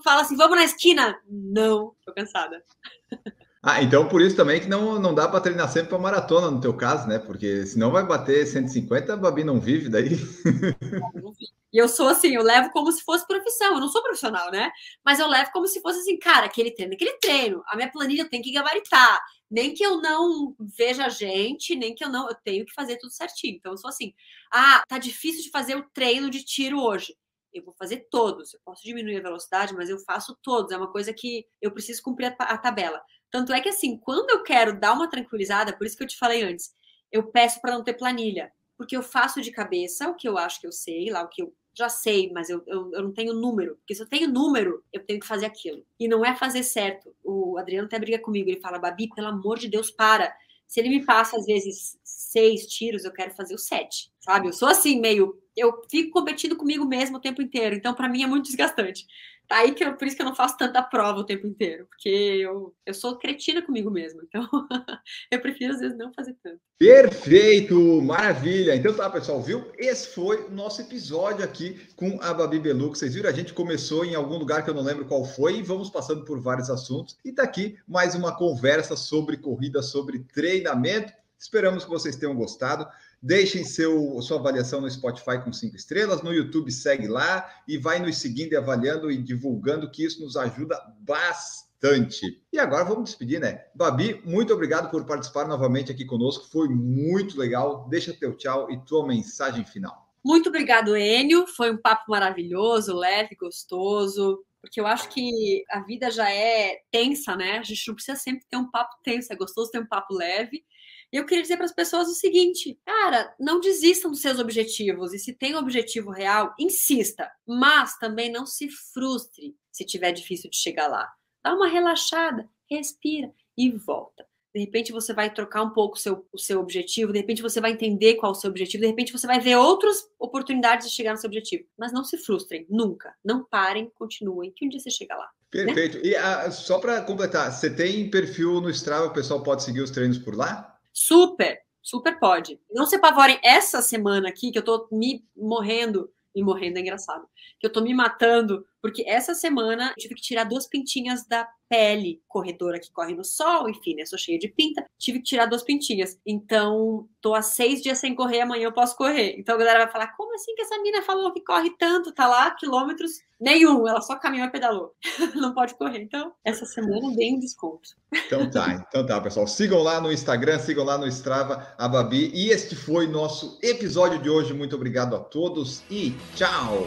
fala assim, vamos na esquina? Não, tô cansada. Ah, então por isso também que não, não dá para treinar sempre para maratona no teu caso, né? Porque senão vai bater 150, a Babi não vive daí. [laughs] E eu sou assim, eu levo como se fosse profissão. Eu não sou profissional, né? Mas eu levo como se fosse assim, cara, aquele treino, aquele treino. A minha planilha tenho que gabaritar. Nem que eu não veja gente, nem que eu não, eu tenho que fazer tudo certinho. Então eu sou assim, ah, tá difícil de fazer o treino de tiro hoje eu vou fazer todos. Eu posso diminuir a velocidade, mas eu faço todos. É uma coisa que eu preciso cumprir a tabela. Tanto é que, assim, quando eu quero dar uma tranquilizada, por isso que eu te falei antes, eu peço para não ter planilha. Porque eu faço de cabeça o que eu acho que eu sei, lá o que eu já sei, mas eu, eu, eu, não tenho número. Porque se eu tenho número, eu tenho que fazer aquilo. E não é fazer certo. O Adriano até briga comigo. Ele fala, Babi, pelo amor de Deus, para. Se ele me passa, às vezes, seis tiros, eu quero fazer os sete, sabe? Eu sou assim, meio. Eu fico competindo comigo mesmo o tempo inteiro. Então, para mim, é muito desgastante. Tá aí que eu, por isso que eu não faço tanta prova o tempo inteiro, porque eu, eu sou cretina comigo mesma, então [laughs] eu prefiro às vezes não fazer tanto. Perfeito, maravilha. Então tá, pessoal, viu? Esse foi o nosso episódio aqui com a Babi Belux. Vocês viram? A gente começou em algum lugar que eu não lembro qual foi e vamos passando por vários assuntos. E tá aqui mais uma conversa sobre corrida, sobre treinamento. Esperamos que vocês tenham gostado. Deixem seu, sua avaliação no Spotify com cinco estrelas, no YouTube segue lá e vai nos seguindo e avaliando e divulgando, que isso nos ajuda bastante. E agora vamos despedir, né? Babi, muito obrigado por participar novamente aqui conosco, foi muito legal. Deixa teu tchau e tua mensagem final. Muito obrigado, Enio. Foi um papo maravilhoso, leve, gostoso. Porque eu acho que a vida já é tensa, né? A gente não precisa sempre ter um papo tenso, é gostoso ter um papo leve. Eu queria dizer para as pessoas o seguinte: cara, não desistam dos seus objetivos. E se tem um objetivo real, insista. Mas também não se frustre se tiver difícil de chegar lá. Dá uma relaxada, respira e volta. De repente você vai trocar um pouco o seu, o seu objetivo, de repente você vai entender qual é o seu objetivo, de repente você vai ver outras oportunidades de chegar no seu objetivo. Mas não se frustrem, nunca. Não parem, continuem, que um dia você chega lá. Perfeito. Né? E a, só para completar, você tem perfil no Strava, o pessoal pode seguir os treinos por lá? Super, super pode. Não se apavorem essa semana aqui, que eu tô me morrendo, me morrendo é engraçado, que eu tô me matando, porque essa semana eu tive que tirar duas pintinhas da pele corredora que corre no sol, enfim, né? Sou cheia de pinta, tive que tirar duas pintinhas. Então, tô há seis dias sem correr, amanhã eu posso correr. Então a galera vai falar: como assim que essa mina falou que corre tanto? Tá lá, quilômetros nenhum, ela só caminhou e pedalou. [laughs] Não pode correr. Então, essa semana dei um desconto. Então tá, [laughs] então tá, pessoal. Sigam lá no Instagram, sigam lá no Strava a Babi. E este foi nosso episódio de hoje. Muito obrigado a todos e tchau!